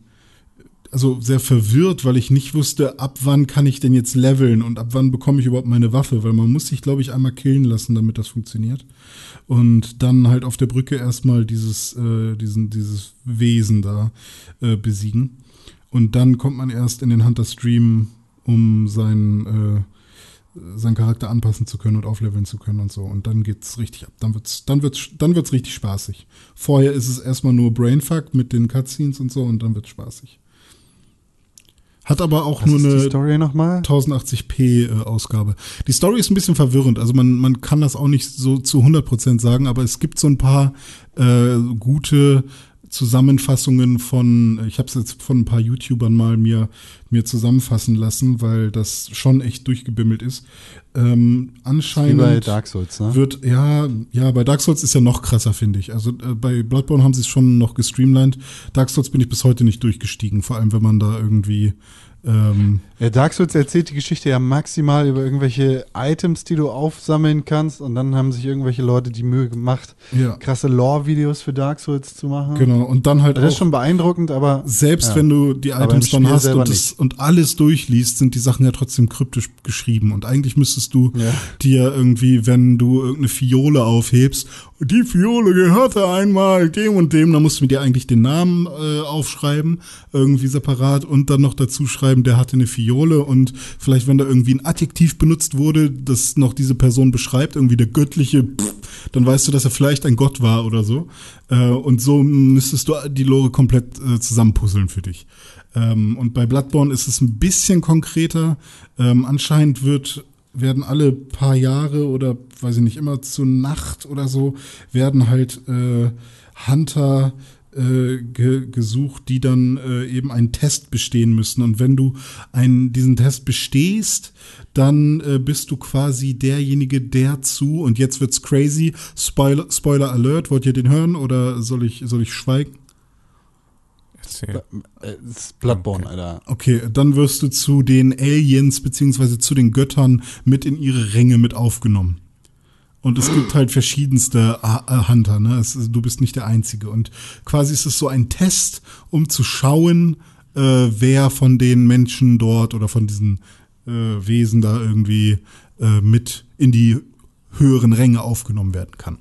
also sehr verwirrt, weil ich nicht wusste, ab wann kann ich denn jetzt leveln und ab wann bekomme ich überhaupt meine Waffe, weil man muss sich, glaube ich, einmal killen lassen, damit das funktioniert. Und dann halt auf der Brücke erstmal dieses, äh, diesen, dieses Wesen da äh, besiegen. Und dann kommt man erst in den Hunter Stream, um seinen, äh, seinen Charakter anpassen zu können und aufleveln zu können und so. Und dann geht's richtig ab. Dann wird's, dann wird's, dann wird's richtig spaßig. Vorher ist es erstmal nur Brainfuck mit den Cutscenes und so und dann wird's spaßig. Hat aber auch Was nur eine die Story nochmal? 1080p äh, Ausgabe. Die Story ist ein bisschen verwirrend, also man, man kann das auch nicht so zu 100% sagen, aber es gibt so ein paar äh, gute Zusammenfassungen von, ich habe es jetzt von ein paar YouTubern mal mir, mir zusammenfassen lassen, weil das schon echt durchgebimmelt ist. Ähm, Wie anscheinend bei Dark Souls, ne? wird, ja, ja, bei Dark Souls ist ja noch krasser, finde ich. Also äh, bei Bloodborne haben sie es schon noch gestreamlined. Dark Souls bin ich bis heute nicht durchgestiegen, vor allem wenn man da irgendwie Ähm, Ja, Dark Souls erzählt die Geschichte ja maximal über irgendwelche Items, die du aufsammeln kannst. Und dann haben sich irgendwelche Leute die Mühe gemacht, ja, krasse Lore-Videos für Dark Souls zu machen. genau. Und dann halt Das ist auch, schon beeindruckend, aber selbst ja. wenn du die Items dann hast und, das, und alles durchliest, sind die Sachen ja trotzdem kryptisch geschrieben. Und eigentlich müsstest du Ja. dir irgendwie, wenn du irgendeine Fiole aufhebst, die Fiole gehörte einmal dem und dem, dann musst du dir eigentlich den Namen äh, aufschreiben, irgendwie separat und dann noch dazu schreiben, der hatte eine Fiole und vielleicht, wenn da irgendwie ein Adjektiv benutzt wurde, das noch diese Person beschreibt, irgendwie der göttliche, dann weißt du, dass er vielleicht ein Gott war oder so. Äh, und so müsstest du die Lore komplett äh, zusammenpuzzeln für dich. Ähm, und bei Bloodborne ist es ein bisschen konkreter. Ähm, anscheinend wird werden alle paar Jahre oder weiß ich nicht immer zur Nacht oder so werden halt äh, Hunter äh, ge gesucht, die dann äh, eben einen Test bestehen müssen. Und wenn du einen, diesen Test bestehst, dann äh, bist du quasi derjenige, der zu, und jetzt wird's crazy, Spoiler, Spoiler Alert, wollt ihr den hören oder soll ich, soll ich schweigen? Erzähl. äh, Bloodborne, Okay. Alter. Okay, dann wirst du zu den Aliens beziehungsweise zu den Göttern mit in ihre Ränge mit aufgenommen. Und es gibt halt verschiedenste A- äh, Hunter, ne? Es, du bist nicht der Einzige. Und quasi ist es so ein Test, um zu schauen, äh, wer von den Menschen dort oder von diesen äh, Wesen da irgendwie äh, mit in die höheren Ränge aufgenommen werden kann.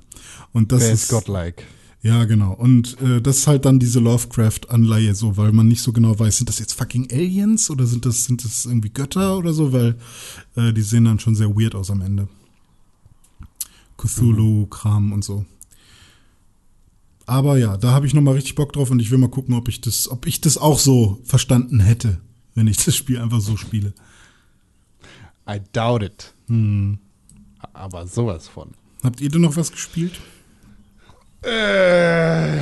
Und das Wer ist ist godlike? ja, genau. Und äh, das ist halt dann diese Lovecraft-Anleihe so, weil man nicht so genau weiß, sind das jetzt fucking Aliens oder sind das, sind das irgendwie Götter oder so, weil äh, die sehen dann schon sehr weird aus am Ende. Cthulhu-Kram und so. Aber ja, da habe ich nochmal richtig Bock drauf und ich will mal gucken, ob ich das, ob ich das auch so verstanden hätte, wenn ich (laughs) das Spiel einfach so spiele. I doubt it. Hm. Aber sowas von. Habt ihr denn noch was gespielt? Äh,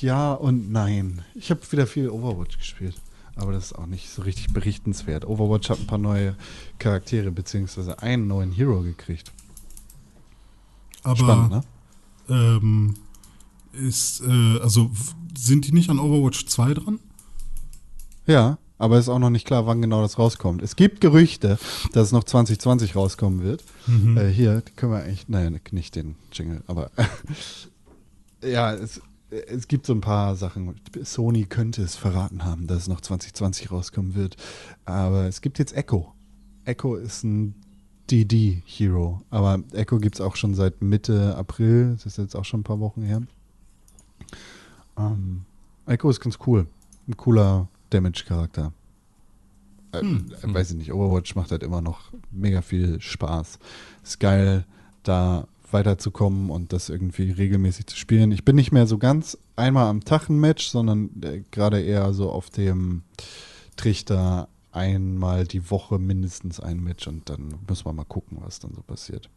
ja und nein. Ich habe wieder viel Overwatch gespielt. Aber das ist auch nicht so richtig berichtenswert. Overwatch hat ein paar neue Charaktere, beziehungsweise einen neuen Hero gekriegt. Aber Spannend, ne? ähm, ist, äh, also sind die nicht an Overwatch 2 dran? Ja, aber ist auch noch nicht klar, wann genau das rauskommt. Es gibt Gerüchte, dass es noch 2020 rauskommen wird. Mhm. Äh, hier, die können wir eigentlich, nein, nicht den Jingle, aber (laughs) ja, es, es gibt so ein paar Sachen. Sony könnte es verraten haben, dass es noch 2020 rauskommen wird. Aber es gibt jetzt Echo. Echo ist ein DD-Hero. Aber Echo gibt es auch schon seit Mitte April. Das ist jetzt auch schon ein paar Wochen her. Ähm, Echo ist ganz cool. Ein cooler Damage-Charakter. Äh, Hm. äh, Weiß ich nicht, Overwatch macht halt immer noch mega viel Spaß. Ist geil, da weiterzukommen und das irgendwie regelmäßig zu spielen. Ich bin nicht mehr so ganz einmal am Tag ein Match, sondern äh, gerade eher so auf dem Trichter einmal die Woche mindestens ein Match und dann müssen wir mal gucken, was dann so passiert.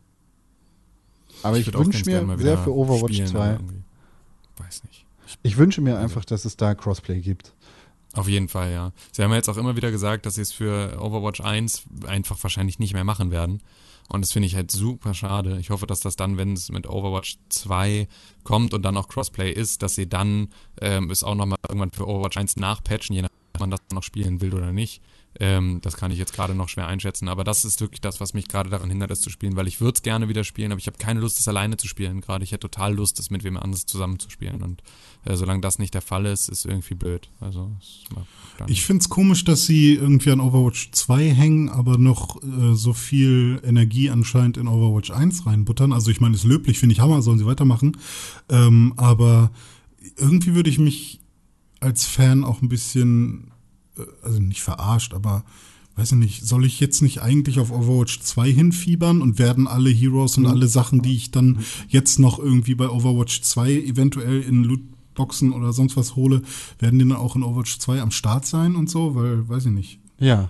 Aber ich, auch wünsche mir sehr für Overwatch spielen, 2, aber irgendwie- Weiß nicht. ich wünsche mir Also- einfach, dass es da Crossplay gibt. Auf jeden Fall, ja. Sie haben ja jetzt auch immer wieder gesagt, dass sie es für Overwatch 1 einfach wahrscheinlich nicht mehr machen werden. Und das finde ich halt super schade. Ich hoffe, dass das dann, wenn es mit Overwatch 2 kommt und dann auch Crossplay ist, dass sie dann ähm, es auch nochmal irgendwann für Overwatch 1 nachpatchen, je nachdem, ob man das noch spielen will oder nicht. Ähm, das kann ich jetzt gerade noch schwer einschätzen. Aber das ist wirklich das, was mich gerade daran hindert, es zu spielen, weil ich würde es gerne wieder spielen, aber ich habe keine Lust, es alleine zu spielen. Gerade ich hätte total Lust, es mit wem anders zusammen zu spielen. Und äh, solange das nicht der Fall ist, ist irgendwie blöd. Also es Ich find's komisch, dass sie irgendwie an Overwatch 2 hängen, aber noch äh, so viel Energie anscheinend in Overwatch 1 reinbuttern. Also ich meine, ist löblich, finde ich Hammer, sollen sie weitermachen. Ähm, aber irgendwie würde ich mich als Fan auch ein bisschen, also nicht verarscht, aber weiß ich nicht, soll ich jetzt nicht eigentlich auf Overwatch 2 hinfiebern und werden alle Heroes und alle Sachen, die ich dann jetzt noch irgendwie bei Overwatch 2 eventuell in Lootboxen oder sonst was hole, werden die dann auch in Overwatch 2 am Start sein und so? Weil, weiß ich nicht. Ja,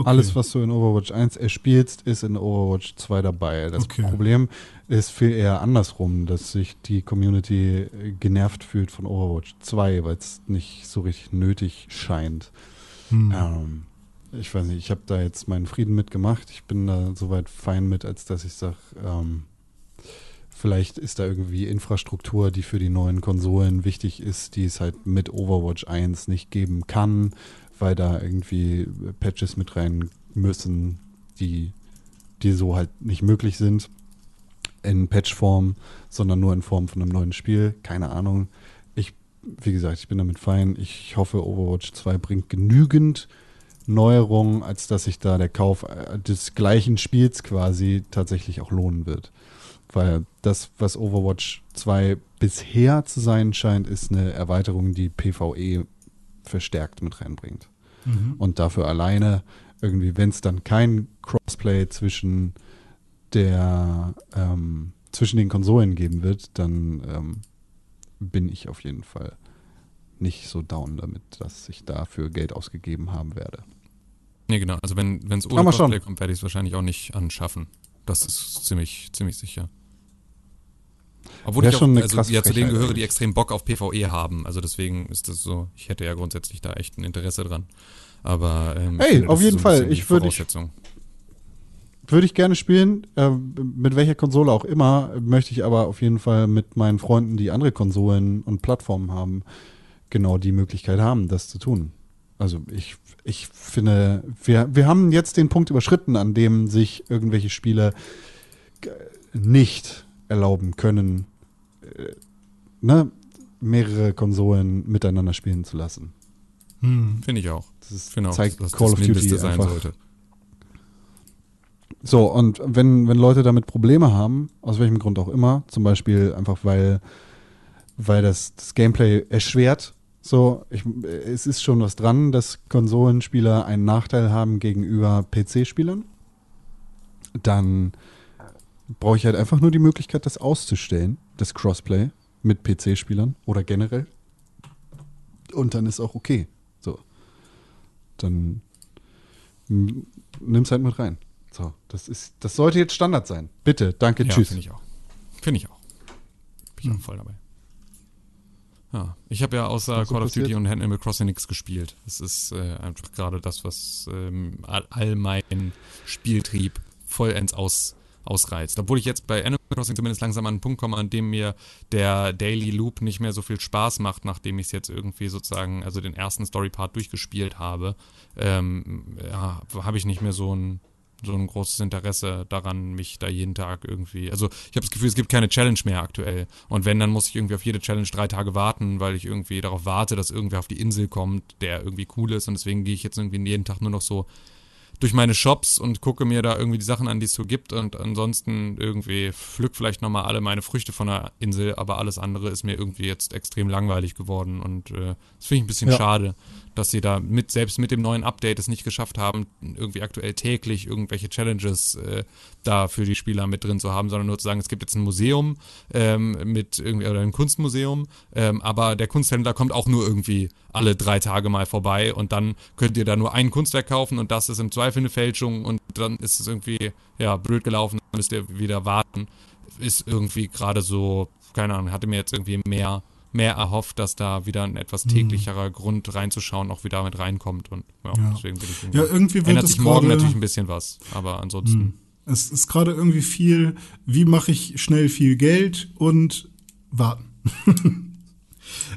Okay. Alles, was du in Overwatch 1 erspielst, ist in Overwatch 2 dabei. Das Okay. Problem ist viel eher andersrum, dass sich die Community äh, genervt fühlt von Overwatch 2, weil es nicht so richtig nötig scheint. Hm. Ähm, ich weiß nicht, ich habe da jetzt meinen Frieden mitgemacht. Ich bin da soweit fein mit, als dass ich sage, ähm, vielleicht ist da irgendwie Infrastruktur, die für die neuen Konsolen wichtig ist, die es halt mit Overwatch 1 nicht geben kann. weil da irgendwie Patches mit rein müssen, die, die so halt nicht möglich sind in Patchform, sondern nur in Form von einem neuen Spiel. Keine Ahnung. Wie gesagt, ich bin damit fein. Ich hoffe, Overwatch 2 bringt genügend Neuerungen, als dass sich da der Kauf äh, des gleichen Spiels quasi tatsächlich auch lohnen wird. Weil das, was Overwatch 2 bisher zu sein scheint, ist eine Erweiterung, die PvE verstärkt mit reinbringt. Mhm. Und dafür alleine irgendwie, wenn es dann kein Crossplay zwischen der ähm, zwischen den Konsolen geben wird, dann ähm, bin ich auf jeden Fall nicht so down damit, dass ich dafür Geld ausgegeben haben werde. Nee, genau. Also wenn es ohne Crossplay kommt, werde ich es wahrscheinlich auch nicht anschaffen. Das ist ziemlich, ziemlich sicher. Obwohl ich auch, also, ja, zu denen gehöre, die extrem Bock auf PvE haben. Also deswegen ist das so, ich hätte ja grundsätzlich da echt ein Interesse dran. Aber ähm, hey, auf jeden Fall. Ich würde ich, würde ich gerne spielen, äh, mit welcher Konsole auch immer, möchte ich aber auf jeden Fall mit meinen Freunden, die andere Konsolen und Plattformen haben, genau die Möglichkeit haben, das zu tun. Also ich, ich finde, wir, wir haben jetzt den Punkt überschritten, an dem sich irgendwelche Spiele nicht erlauben können, äh, ne, mehrere Konsolen miteinander spielen zu lassen. Hm. Finde ich auch. Das ist, Finde zeigt auch, dass Call das of Duty sein einfach, sollte. So, und wenn, wenn Leute damit Probleme haben, aus welchem Grund auch immer, zum Beispiel einfach weil, weil das, das Gameplay erschwert, so, ich, es ist schon was dran, dass Konsolenspieler einen Nachteil haben gegenüber PC-Spielern, dann brauche ich halt einfach nur die Möglichkeit, das auszustellen, das Crossplay mit PC-Spielern oder generell. Und dann ist auch okay. So. Dann nimm es halt mit rein. So, das ist, das sollte jetzt Standard sein. Bitte, danke, ja, tschüss. Finde ich auch. Finde ich auch. Bin ich hm. auch voll dabei. Ja, ich habe ja außer Call of Duty und Animal Crossing nichts gespielt. Es ist äh, einfach gerade das, was ähm, all, all meinen Spieltrieb vollends aus, ausreizt. Obwohl ich jetzt bei Animal Crossing zumindest langsam an einen Punkt komme, an dem mir der Daily Loop nicht mehr so viel Spaß macht, nachdem ich es jetzt irgendwie sozusagen, also den ersten Story-Part durchgespielt habe, ähm, ja, habe ich nicht mehr so ein so ein großes Interesse daran, mich da jeden Tag irgendwie. Also ich habe das Gefühl, es gibt keine Challenge mehr aktuell. Und wenn, dann muss ich irgendwie auf jede Challenge drei Tage warten, weil ich irgendwie darauf warte, dass irgendwer auf die Insel kommt, der irgendwie cool ist. Und deswegen gehe ich jetzt irgendwie jeden Tag nur noch so durch meine Shops und gucke mir da irgendwie die Sachen an, die es so gibt und ansonsten irgendwie pflück vielleicht nochmal alle meine Früchte von der Insel, aber alles andere ist mir irgendwie jetzt extrem langweilig geworden und äh, das finde ich ein bisschen ja. schade, dass sie da mit, selbst mit dem neuen Update es nicht geschafft haben, irgendwie aktuell täglich irgendwelche Challenges äh, da für die Spieler mit drin zu haben, sondern nur zu sagen, es gibt jetzt ein Museum ähm, mit irgendwie, oder ein Kunstmuseum, ähm, aber der Kunsthändler kommt auch nur irgendwie alle drei Tage mal vorbei und dann könnt ihr da nur ein Kunstwerk kaufen und das ist im Zweifel eine Fälschung und dann ist es irgendwie, ja, blöd gelaufen, dann müsst ihr wieder warten. Ist irgendwie gerade so, keine Ahnung, hatte mir jetzt irgendwie mehr, mehr erhofft, dass da wieder ein etwas mhm. täglicherer mhm. Grund reinzuschauen auch wieder mit reinkommt und ja, ja. deswegen bin ich irgendwie, ja, irgendwie wird ändert sich morgen natürlich ein bisschen was, aber ansonsten. Mhm. Es ist gerade irgendwie viel, wie mache ich schnell viel Geld und warten. (laughs)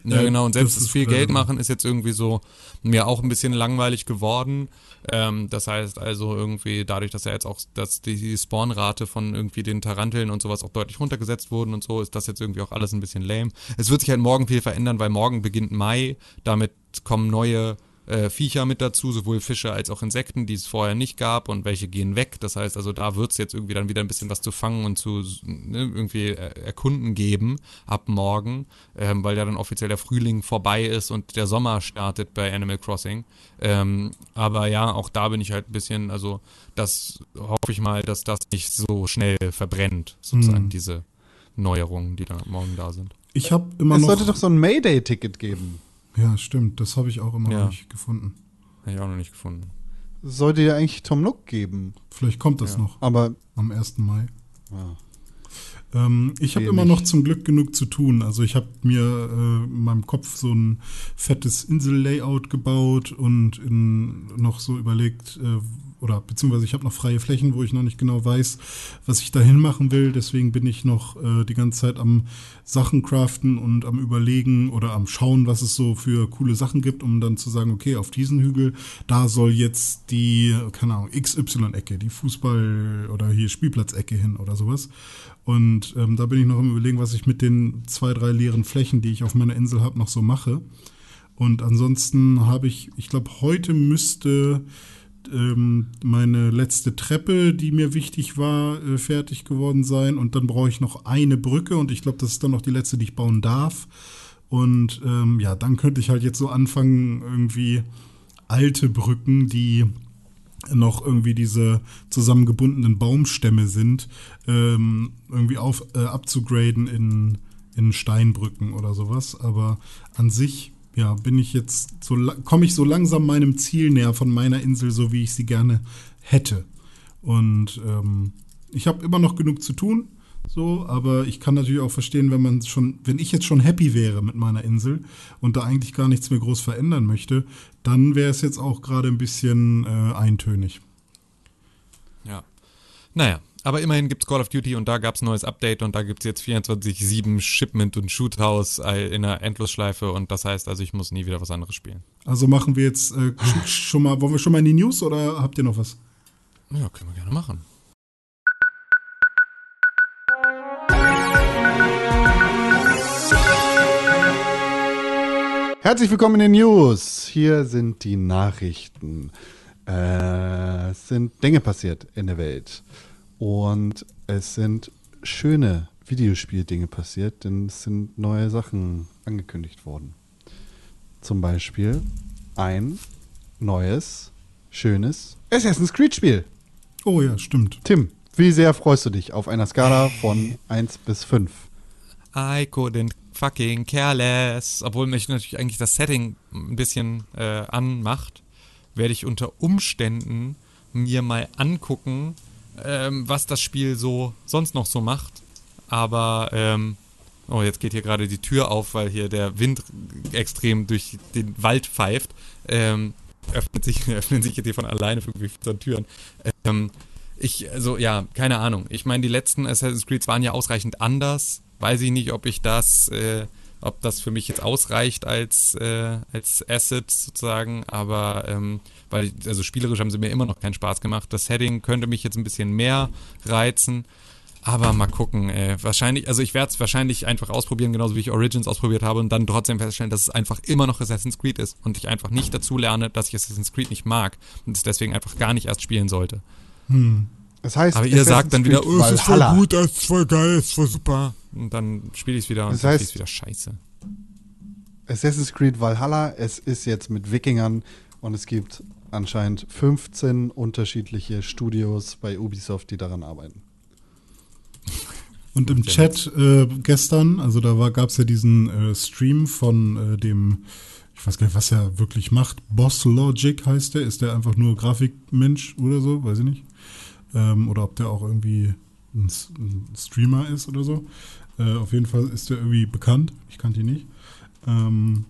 Ja, genau. Und selbst das, das viel Geld machen ist jetzt irgendwie so mir auch ein bisschen langweilig geworden. Ähm, das heißt also irgendwie dadurch, dass ja jetzt auch, dass die Spawnrate von irgendwie den Taranteln und sowas auch deutlich runtergesetzt wurden und so, ist das jetzt irgendwie auch alles ein bisschen lame. Es wird sich halt morgen viel verändern, weil morgen beginnt Mai. Damit kommen neue äh, Viecher mit dazu, sowohl Fische als auch Insekten, die es vorher nicht gab und welche gehen weg. Das heißt also, da wird es jetzt irgendwie dann wieder ein bisschen was zu fangen und zu ne, irgendwie erkunden geben ab morgen, ähm, weil ja dann offiziell der Frühling vorbei ist und der Sommer startet bei Animal Crossing. Ähm, aber ja, auch da bin ich halt ein bisschen, also das hoffe ich mal, dass das nicht so schnell verbrennt, sozusagen, hm. diese Neuerungen, die da morgen da sind. Ich habe immer es noch. Es sollte doch so ein Mayday-Ticket geben. Ja, stimmt. Das habe ich auch immer ja. noch nicht gefunden. Habe ich auch noch nicht gefunden. Sollte ja eigentlich Tom Nook geben. Vielleicht kommt das ja. noch. Aber am 1. Mai. Ja. Ähm, ich habe immer noch zum Glück genug zu tun. Also ich habe mir äh, in meinem Kopf so ein fettes Insel-Layout gebaut und in, noch so überlegt, äh, oder beziehungsweise ich habe noch freie Flächen, wo ich noch nicht genau weiß, was ich dahin machen will. Deswegen bin ich noch äh, die ganze Zeit am Sachen craften und am überlegen oder am schauen, was es so für coole Sachen gibt, um dann zu sagen, okay, auf diesen Hügel, da soll jetzt die, keine Ahnung, XY-Ecke, die Fußball- oder hier Spielplatzecke hin oder sowas. Und ähm, da bin ich noch am überlegen, was ich mit den zwei, drei leeren Flächen, die ich auf meiner Insel habe, noch so mache. Und ansonsten habe ich, ich glaube, heute müsste ähm, meine letzte Treppe, die mir wichtig war, äh, fertig geworden sein. Und dann brauche ich noch eine Brücke und ich glaube, das ist dann noch die letzte, die ich bauen darf. Und ähm, ja, dann könnte ich halt jetzt so anfangen, irgendwie alte Brücken, die noch irgendwie diese zusammengebundenen Baumstämme sind, ähm, irgendwie auf, äh, abzugraden in, in Steinbrücken oder sowas. Aber an sich ja, bin ich jetzt so komme ich so langsam meinem Ziel näher von meiner Insel, so wie ich sie gerne hätte. Und ähm, ich habe immer noch genug zu tun, so, aber ich kann natürlich auch verstehen, wenn man schon, wenn ich jetzt schon happy wäre mit meiner Insel und da eigentlich gar nichts mehr groß verändern möchte, dann wäre es jetzt auch gerade ein bisschen äh, eintönig. Ja. Naja, aber immerhin gibt es Call of Duty und da gab es ein neues Update und da gibt es jetzt 24-7 Shipment und Shoothouse in einer Endlosschleife und das heißt also, ich muss nie wieder was anderes spielen. Also machen wir jetzt äh, schon mal, wollen wir schon mal in die News oder habt ihr noch was? Ja, können wir gerne machen. Herzlich willkommen in den News. Hier sind die Nachrichten. Äh, es sind Dinge passiert in der Welt. Und es sind schöne Videospieldinge passiert, denn es sind neue Sachen angekündigt worden. Zum Beispiel ein neues, schönes Assassin's Creed-Spiel. Oh ja, stimmt. Tim, wie sehr freust du dich auf einer Skala von 1 bis 5? I couldn't fucking careless. Obwohl mich natürlich eigentlich das Setting ein bisschen äh, anmacht, werde ich unter Umständen mir mal angucken, ähm, was das Spiel so sonst noch so macht. Aber, ähm, oh, jetzt geht hier gerade die Tür auf, weil hier der Wind extrem durch den Wald pfeift. Ähm, öffnet sich, (laughs) öffnen sich hier von alleine irgendwie so Türen. Ähm, ich, also ja, keine Ahnung. Ich meine, die letzten Assassin's Creed waren ja ausreichend anders. Weiß ich nicht, ob ich das, äh, ob das für mich jetzt ausreicht als, äh, als Asset sozusagen, aber ähm, weil, also spielerisch haben sie mir immer noch keinen Spaß gemacht. Das Setting könnte mich jetzt ein bisschen mehr reizen. Aber mal gucken, ey. Wahrscheinlich, also ich werde es wahrscheinlich einfach ausprobieren, genauso wie ich Origins ausprobiert habe und dann trotzdem feststellen, dass es einfach immer noch Assassin's Creed ist und ich einfach nicht dazu lerne, dass ich Assassin's Creed nicht mag und es deswegen einfach gar nicht erst spielen sollte. Hm. Das heißt, aber ihr Assassin's sagt dann wieder, oh, es ist voll gut, es ist voll geil, es ist voll super. Und dann spiele ich es wieder und das heißt, dann wieder scheiße. Assassin's Creed Valhalla, es ist jetzt mit Wikingern und es gibt anscheinend 15 unterschiedliche Studios bei Ubisoft, die daran arbeiten. Und im Chat äh, gestern, also da gab es ja diesen äh, Stream von äh, dem, ich weiß gar nicht, was er wirklich macht, Boss Logic heißt der, ist der einfach nur Grafikmensch oder so, weiß ich nicht. Ähm, oder ob der auch irgendwie ein, ein Streamer ist oder so. Äh, auf jeden Fall ist der irgendwie bekannt, ich kannte ihn nicht. Ähm,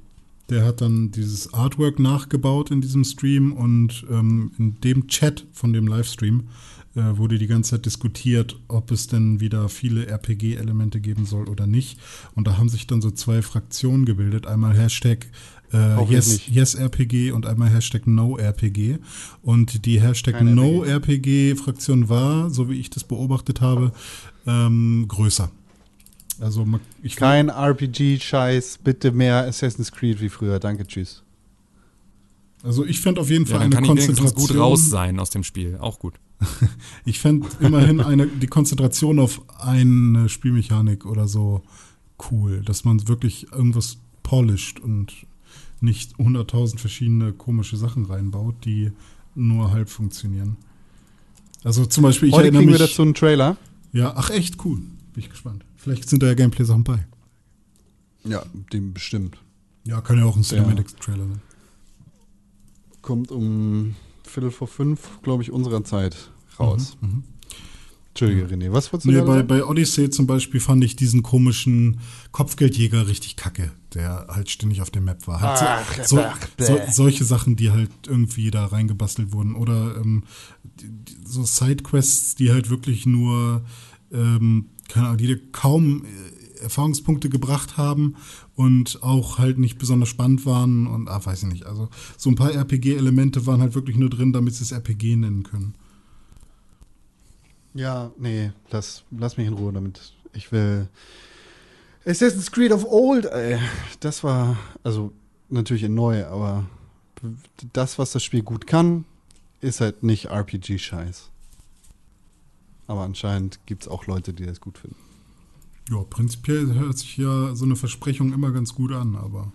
der hat dann dieses Artwork nachgebaut in diesem Stream und ähm, in dem Chat von dem Livestream äh, wurde die ganze Zeit diskutiert, ob es denn wieder viele RPG-Elemente geben soll oder nicht. Und da haben sich dann so zwei Fraktionen gebildet. Einmal Hashtag äh, yes, yes, RPG und einmal Hashtag No RPG. Und die Hashtag Kein No RPG-Fraktion war, so wie ich das beobachtet habe, ähm, größer. Also ich Kein RPG-Scheiß, bitte mehr Assassin's Creed wie früher. Danke, tschüss. Also ich fände auf jeden Fall ja, eine kann Konzentration. gut raus sein aus dem Spiel, auch gut. (laughs) ich fände immerhin eine, die Konzentration auf eine Spielmechanik oder so cool, dass man wirklich irgendwas polished und nicht 100.000 verschiedene komische Sachen reinbaut, die nur halb funktionieren. Also zum Beispiel, ich Heute erinnere kriegen mich, wir dazu einen Trailer. Ja, ach echt cool. Bin ich gespannt. Vielleicht sind da ja Gameplay-Sachen bei. Ja, dem bestimmt. Ja, kann ja auch ein Cinematics-Trailer sein. Kommt um Viertel vor fünf, glaube ich, unserer Zeit raus. Mhm, mhm. Entschuldige, René, was wolltest du Nee, bei, sagen? bei Odyssey zum Beispiel fand ich diesen komischen Kopfgeldjäger richtig kacke, der halt ständig auf der Map war. Halt Ach, so, ach, so, solche Sachen, die halt irgendwie da reingebastelt wurden. Oder ähm, die, die, so Sidequests, die halt wirklich nur, ähm, keine Ahnung, die kaum äh, Erfahrungspunkte gebracht haben und auch halt nicht besonders spannend waren und, ah, weiß ich nicht. Also so ein paar RPG-Elemente waren halt wirklich nur drin, damit sie es RPG nennen können. Ja, nee, lass, lass mich in Ruhe damit. Ich will. Assassin's Creed of Old, ey. Das war, also natürlich in neu, aber das, was das Spiel gut kann, ist halt nicht RPG-Scheiß. Aber anscheinend gibt es auch Leute, die das gut finden. Ja, prinzipiell hört sich ja so eine Versprechung immer ganz gut an, aber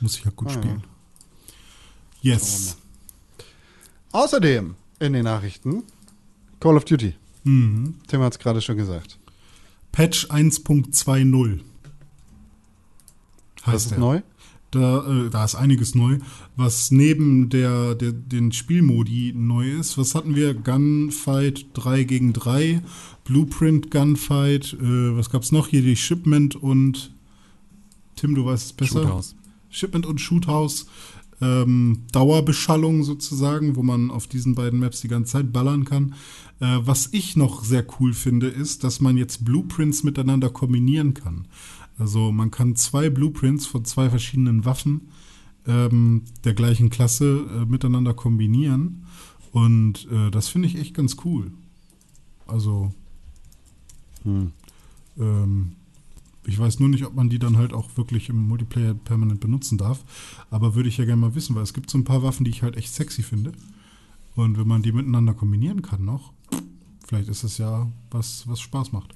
muss ich ja gut Ah, ja. spielen. Wir Yes. Außerdem in den Nachrichten Call of Duty. Mhm. Tim hat es gerade schon gesagt. Patch 1.20 Das ist der. neu. Da, äh, da ist einiges neu. Was neben der, der, den Spielmodi neu ist, was hatten wir? Gunfight 3 gegen 3, Blueprint Gunfight, äh, was gab's noch? Hier die Shipment und Tim, du weißt es besser. Shoothouse. Shipment und Shoothouse. Ähm, Dauerbeschallung sozusagen, wo man auf diesen beiden Maps die ganze Zeit ballern kann. Äh, was ich noch sehr cool finde, ist, dass man jetzt Blueprints miteinander kombinieren kann. Also man kann zwei Blueprints von zwei verschiedenen Waffen ähm, der gleichen Klasse äh, miteinander kombinieren. Und äh, das finde ich echt ganz cool. Also Hm. ähm, ich weiß nur nicht, ob man die dann halt auch wirklich im Multiplayer permanent benutzen darf. Aber würde ich ja gerne mal wissen, weil es gibt so ein paar Waffen, die ich halt echt sexy finde. Und wenn man die miteinander kombinieren kann noch, vielleicht ist es ja was, was Spaß macht.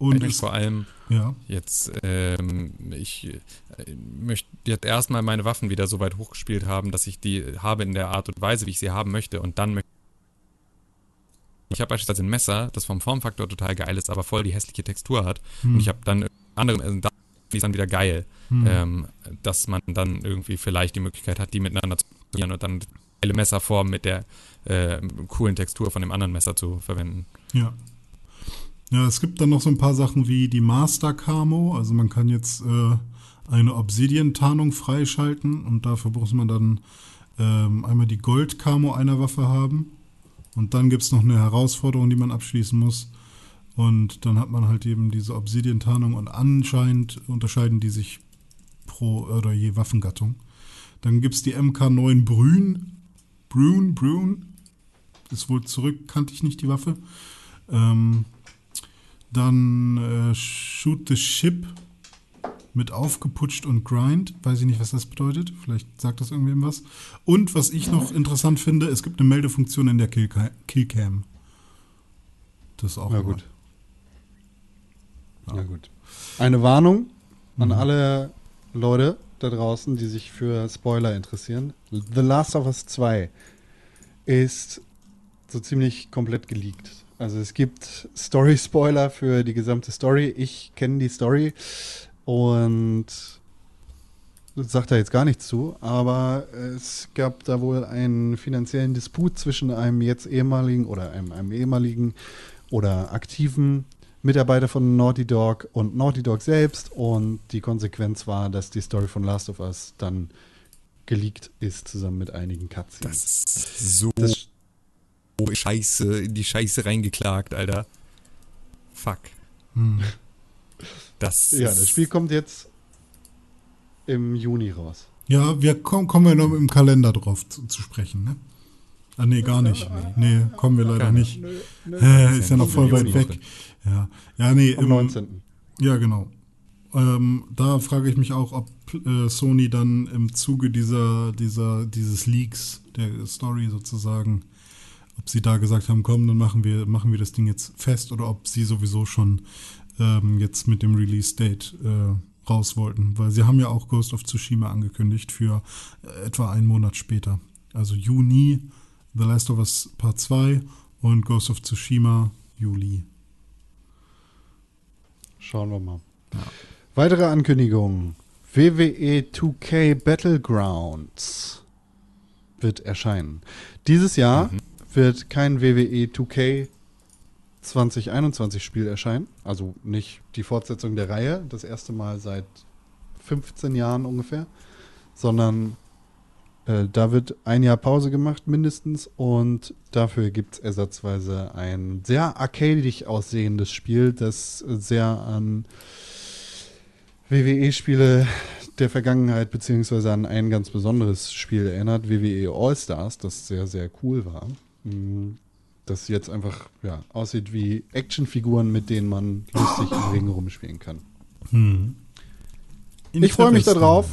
Und es, vor allem ja, jetzt, ähm, ich äh, möchte jetzt erstmal meine Waffen wieder so weit hochgespielt haben, dass ich die habe in der Art und Weise, wie ich sie haben möchte. Und dann möchte ich habe beispielsweise ein Messer, das vom Formfaktor total geil ist, aber voll die hässliche Textur hat. Hm. Und ich habe dann andere, also da ist dann wieder geil, Hm. ähm, dass man dann irgendwie vielleicht die Möglichkeit hat, die miteinander zu kombinieren und dann geile Messerform mit der äh, coolen Textur von dem anderen Messer zu verwenden. Ja. Ja, es gibt dann noch so ein paar Sachen wie die Master Camo. Also man kann jetzt äh, eine Obsidian-Tarnung freischalten und dafür muss man dann ähm, einmal die Gold Camo einer Waffe haben. Und dann gibt es noch eine Herausforderung, die man abschließen muss. Und dann hat man halt eben diese Obsidian-Tarnung und anscheinend unterscheiden die sich pro oder je Waffengattung. Dann gibt es die MK9 Brün. Brün, Brün. Ist wohl zurück, kannte ich nicht die Waffe. Ähm, dann äh, Shoot the Ship mit aufgeputscht und grind. Weiß ich nicht, was das bedeutet. Vielleicht sagt das irgendwem was. Und was ich noch interessant finde, es gibt eine Meldefunktion in der Killca- Killcam. Das ist auch Na gut. Na gut. Eine Warnung an Mhm. alle Leute da draußen, die sich für Spoiler interessieren. The Last of Us 2 ist so ziemlich komplett geleakt. Also es gibt Story-Spoiler für die gesamte Story. Ich kenne die Story und sagt da jetzt gar nichts zu, aber es gab da wohl einen finanziellen Disput zwischen einem jetzt ehemaligen oder einem, einem ehemaligen oder aktiven Mitarbeiter von Naughty Dog und Naughty Dog selbst und die Konsequenz war, dass die Story von Last of Us dann geleakt ist, zusammen mit einigen Cutscenes. Das ist so Das, Scheiße, in die Scheiße reingeklagt, Alter. Fuck. Hm. Das ja, das Spiel kommt jetzt im Juni raus. Ja, wir kommen, kommen wir noch im Kalender drauf zu, zu sprechen, ne? Ah, nee, gar nicht. Nee, kommen wir leider nicht. Nö, nö. Äh, ist ja noch voll in weit weg. Ja, ja nee. Am im- 19. Ja, genau. Ähm, da frage ich mich auch, ob äh, Sony dann im Zuge dieser, dieser, dieses Leaks der Story sozusagen, ob sie da gesagt haben, komm, dann machen wir, machen wir das Ding jetzt fest oder ob sie sowieso schon ähm, jetzt mit dem Release-Date äh, raus wollten. Weil sie haben ja auch Ghost of Tsushima angekündigt für äh, etwa einen Monat später. Also Juni The Last of Us Part 2 und Ghost of Tsushima Juli. Schauen wir mal. Ja. Weitere Ankündigungen. WWE 2K Battlegrounds wird erscheinen. Dieses Jahr wird kein WWE 2K 2021 Spiel erscheinen. Also nicht die Fortsetzung der Reihe, das erste Mal seit 15 Jahren ungefähr, sondern äh, da wird ein Jahr Pause gemacht mindestens und dafür gibt es ersatzweise ein sehr arcadisch aussehendes Spiel, das sehr an WWE-Spiele der Vergangenheit beziehungsweise an ein ganz besonderes Spiel erinnert, WWE All-Stars, das sehr, sehr cool war. Mm, Das jetzt einfach ja, aussieht wie Actionfiguren, mit denen man lustig im Ring rumspielen kann. Hm. Ich freue mich Interesting. darauf.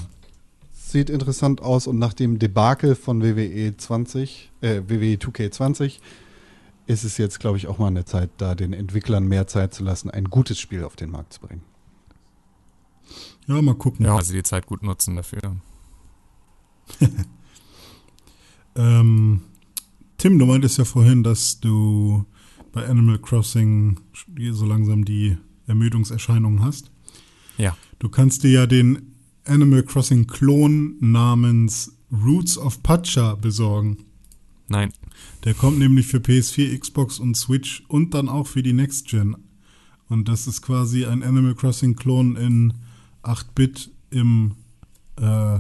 Sieht interessant aus und nach dem Debakel von WWE 20, äh, WWE 2K20 ist es jetzt, glaube ich, auch mal an der Zeit, da den Entwicklern mehr Zeit zu lassen, ein gutes Spiel auf den Markt zu bringen. Ja, mal gucken. Ja, also die Zeit gut nutzen dafür. (laughs) Ähm, Tim, du meintest ja vorhin, dass du bei Animal Crossing so langsam die Ermüdungserscheinungen hast. Ja. Du kannst dir ja den Animal Crossing Klon namens Roots of Pacha besorgen. Nein. Der kommt nämlich für PS4, Xbox und Switch und dann auch für die Next Gen. Und das ist quasi ein Animal Crossing Klon in 8-Bit im, äh,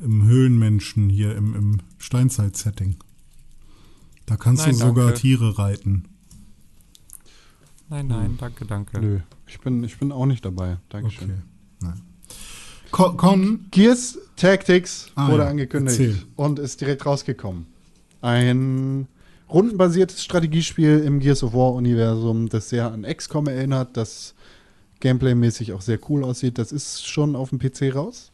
im Höhlenmenschen hier im, im Steinzeit-Setting. Da kannst Nein, du sogar danke. Tiere reiten. Nein, nein, danke, danke. Nö, ich bin, ich bin auch nicht dabei. Dankeschön. Okay. Nein. Con, Con Gears Tactics Ah, wurde ja. angekündigt Erzähl. und ist direkt rausgekommen. Ein rundenbasiertes Strategiespiel im Gears of War Universum, das sehr an XCOM erinnert, das gameplaymäßig auch sehr cool aussieht. Das ist schon auf dem PC raus.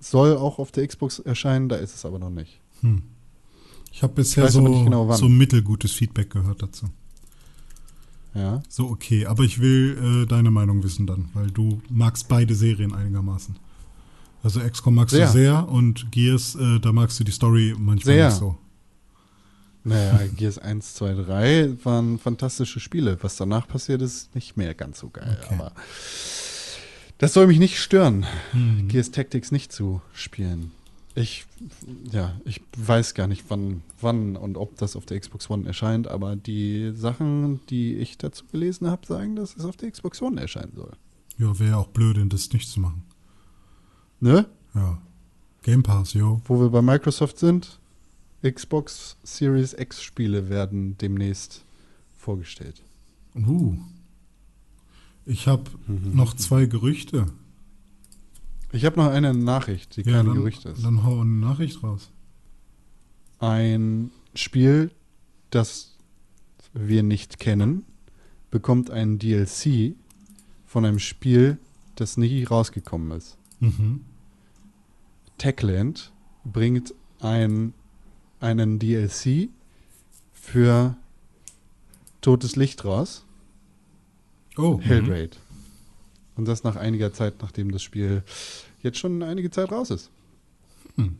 Soll auch auf der Xbox erscheinen, da ist es aber noch nicht. Ich habe bisher nicht so, genau, so mittelgutes Feedback gehört dazu. Ja. So, okay, aber ich will äh, deine Meinung wissen dann, weil du magst beide Serien einigermaßen. Also XCOM magst Sehr. du sehr und Gears, äh, da magst du die Story manchmal Sehr. nicht so. Naja, Gears 1, 2, 3 waren fantastische Spiele. Was danach passiert ist, nicht mehr ganz so geil. Okay. Aber das soll mich nicht stören, Hm. Gears Tactics nicht zu spielen. Ich, ja, ich weiß gar nicht, wann, wann und ob das auf der Xbox One erscheint, aber die Sachen, die ich dazu gelesen habe, sagen, dass es auf der Xbox One erscheinen soll. Ja, wäre ja auch blöd, das nicht zu machen. Ne? Ja. Game Pass, jo. Wo wir bei Microsoft sind, Xbox Series X Spiele werden demnächst vorgestellt. Uh. Ich habe noch zwei Gerüchte. Ich habe noch eine Nachricht, die Ja, kein dann, Gerücht ist. dann hau eine Nachricht raus. Ein Spiel, das wir nicht kennen, bekommt einen DLC von einem Spiel, das nie rausgekommen ist. Mhm. Techland bringt ein, einen DLC für Totes Licht raus, Oh, Hellraid. Und das nach einiger Zeit, nachdem das Spiel jetzt schon einige Zeit raus ist. Hm.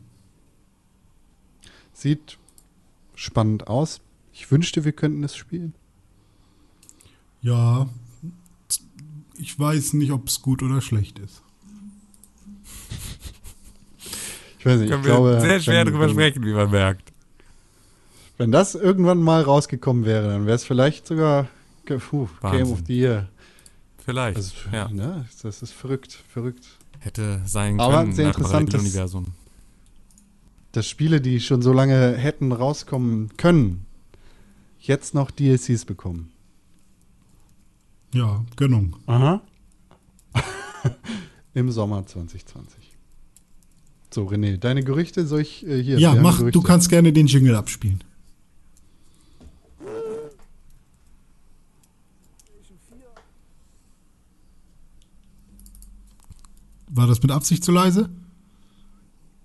Sieht spannend aus. Ich wünschte, wir könnten es spielen. ja. Ich weiß nicht, ob es gut oder schlecht ist. Ich weiß nicht, Können ich glaube, wir sehr schwer wenn, drüber sprechen, wie man merkt. Wenn das irgendwann mal rausgekommen wäre, dann wäre es vielleicht sogar puh, Game Wahnsinn. of the Year. Vielleicht. Das, ja. ne, das ist verrückt, verrückt. Hätte sein Aber können sehr im interessant, dass- Paralleluniversum. Dass Spiele, die schon so lange hätten rauskommen können, jetzt noch DLCs bekommen. Ja, Gönnung. Aha. (laughs) Im Sommer 2020. So, René, deine Gerüchte soll ich äh, hier. ja, mach, Gerüchte. du kannst gerne den Jingle abspielen. War das mit Absicht zu leise?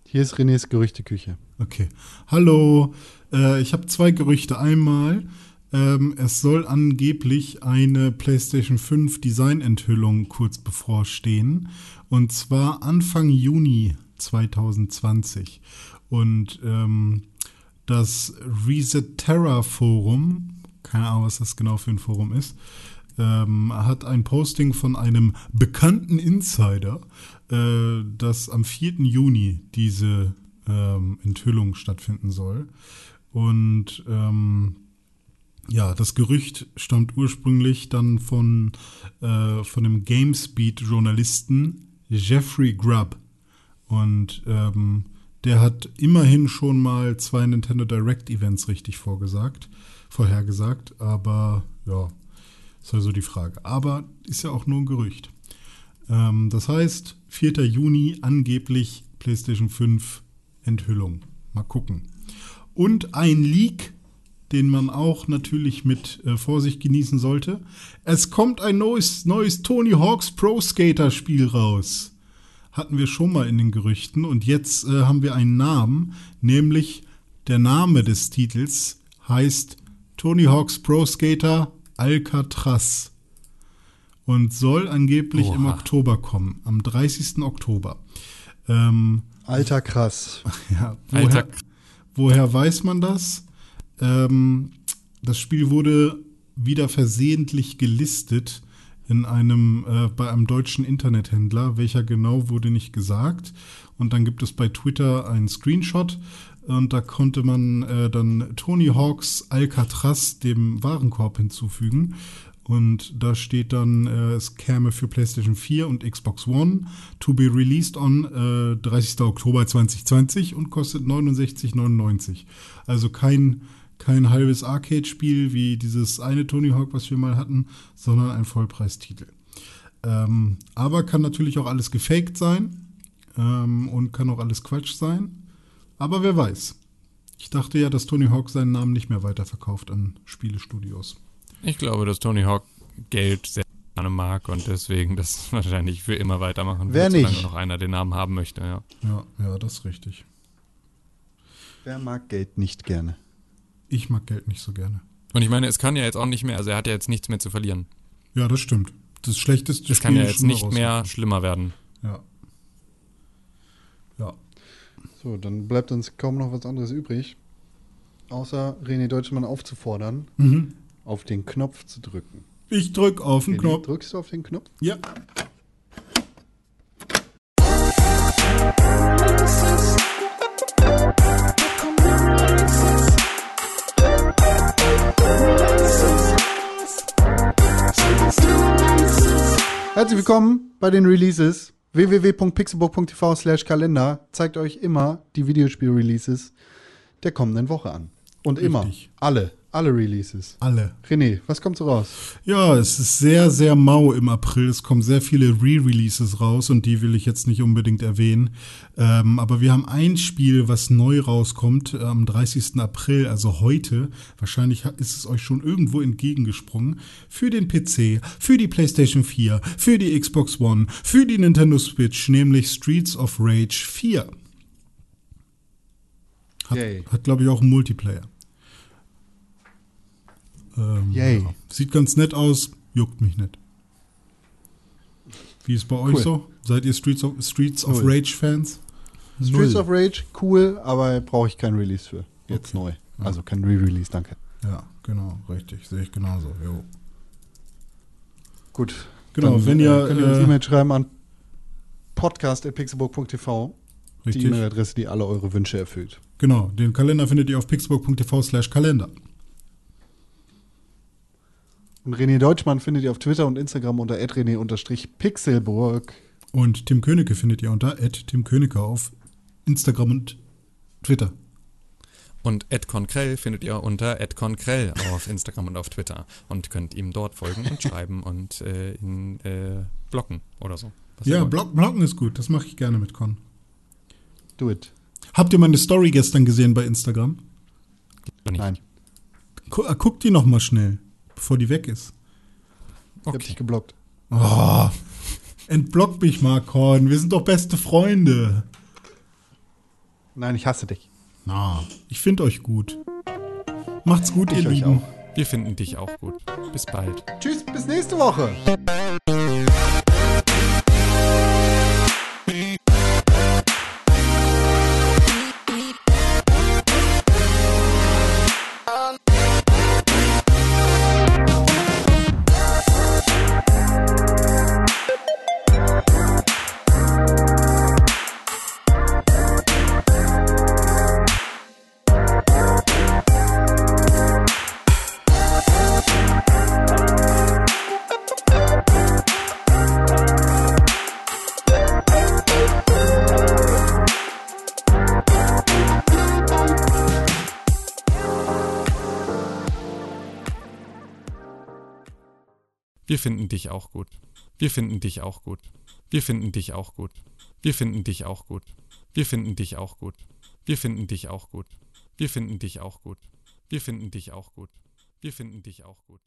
Hier ist Renés Gerüchteküche. Okay. Hallo, äh, ich habe zwei Gerüchte. Einmal, ähm, es soll angeblich eine PlayStation 5 Designenthüllung kurz bevorstehen. Und zwar Anfang Juni 2020. Und ähm, das Reset Terra Forum, keine Ahnung, was das genau für ein Forum ist, ähm, hat ein Posting von einem bekannten Insider, äh, dass am 4. Juni diese ähm, Enthüllung stattfinden soll. Und ähm, ja, das Gerücht stammt ursprünglich dann von, äh, von dem Gamesbeat-Journalisten Jeffrey Grubb. Und ähm, der hat immerhin schon mal zwei Nintendo Direct Events richtig vorgesagt, vorhergesagt, aber ja, ist also die Frage. Aber ist ja auch nur ein Gerücht. Ähm, das heißt, 4. Juni angeblich PlayStation 5 Enthüllung. Mal gucken. Und ein Leak, den man auch natürlich mit äh, Vorsicht genießen sollte. Es kommt ein neues, neues Tony Hawks Pro Skater Spiel raus. Hatten wir schon mal in den Gerüchten und jetzt äh, haben wir einen Namen, nämlich der Name des Titels heißt Tony Hawks Pro Skater Alcatraz und soll angeblich Oha. im Oktober kommen, am 30. Oktober. Ähm, Alter krass. (laughs) ja, woher, Alter. woher weiß man das? Ähm, das Spiel wurde wieder versehentlich gelistet in einem äh, bei einem deutschen Internethändler. Welcher genau wurde nicht gesagt. Und dann gibt es bei Twitter einen Screenshot und da konnte man äh, dann Tony Hawks Alcatraz dem Warenkorb hinzufügen. Und da steht dann, äh, es käme für PlayStation 4 und Xbox One to be released on äh, 30. Oktober 2020 und kostet 69,99. Also kein, kein halbes Arcade-Spiel wie dieses eine Tony Hawk, was wir mal hatten, sondern ein Vollpreistitel. Ähm, aber kann natürlich auch alles gefaked sein ähm, und kann auch alles Quatsch sein. Aber wer weiß. Ich dachte ja, dass Tony Hawk seinen Namen nicht mehr weiterverkauft an Spielestudios. Ich glaube, dass Tony Hawk Geld sehr gerne mag und deswegen das (laughs) wahrscheinlich für immer weitermachen Wer wird, solange nicht? noch einer den Namen haben möchte. Ja. Ja, ja, das ist richtig. Wer mag Geld nicht gerne? Ich mag Geld nicht so gerne. Und ich meine, es kann ja jetzt auch nicht mehr, also er hat ja jetzt nichts mehr zu verlieren. Ja, das stimmt. Das schlechteste Es kann ja jetzt nicht mehr schlimmer werden. Ja. Ja. So, dann bleibt uns kaum noch was anderes übrig, außer René Deutschmann aufzufordern, Mhm. Auf den Knopf zu drücken. Ich drück auf den René, Knopf. Drückst du auf den Knopf? Ja. Herzlich willkommen bei den Releases. www.pixelbook.tv slash Kalender zeigt euch immer die Videospiel-Releases der kommenden Woche an. Und immer. Richtig. Alle. Alle Releases. Alle. René, was kommt so raus? Ja, es ist sehr, sehr mau im April. Es kommen sehr viele Re-Releases raus und die will ich jetzt nicht unbedingt erwähnen. Ähm, aber wir haben ein Spiel, was neu rauskommt äh, am 30. April, also heute. Wahrscheinlich ist es euch schon irgendwo entgegengesprungen. Für den PC, für die PlayStation 4, für die Xbox One, für die Nintendo Switch, nämlich Streets of Rage 4. Hat, Yay. hat glaube ich, auch einen Multiplayer. Ähm, Yay. ja. Sieht ganz nett aus, juckt mich nicht. Wie ist bei euch Cool. so? Seid ihr Streets of, Streets of Null. Rage Fans? Streets of Rage, cool, aber brauche ich kein Release für. Jetzt Okay. neu. Also kein Re-Release, danke. Ja, genau, richtig. Sehe ich genauso. Jo. Gut. Genau, Dann, wenn ihr, Äh, könnt ihr uns äh, E-Mail schreiben an podcast.pixelburg.tv. Die. E-Mail-Adresse, die alle eure Wünsche erfüllt. Genau, den Kalender findet ihr auf pixburg.tv slash Kalender. Und René Deutschmann findet ihr auf Twitter und Instagram unter rené-pixelburg. Und Tim Königke findet ihr unter Tim Königke auf Instagram und Twitter. Und Ed Konkrell findet ihr unter Ed Konkrell auf Instagram und auf Twitter und könnt ihm dort folgen und schreiben und äh, ihn äh, blocken oder so. Was Ja. Block, Blocken ist gut. Das mache ich gerne mit Con. Do it. Habt ihr meine Story gestern gesehen bei Instagram? Nein, äh, guckt die noch mal schnell, bevor die weg ist. ich hab Okay. dich geblockt. Oh, entblock mich mal, Con. Wir sind doch beste Freunde. Nein, ich hasse dich. Na, ich finde euch gut. Macht's gut, Ich ihr Lieben. auch. Wir finden dich auch gut. Bis bald. Tschüss, bis nächste Woche. Finden dich auch gut. Wir finden dich auch gut. Wir finden dich auch gut. Wir finden dich auch gut. Wir finden dich auch gut. Wir finden dich auch gut. Wir finden dich auch gut. Wir finden dich auch gut. Wir finden dich auch gut.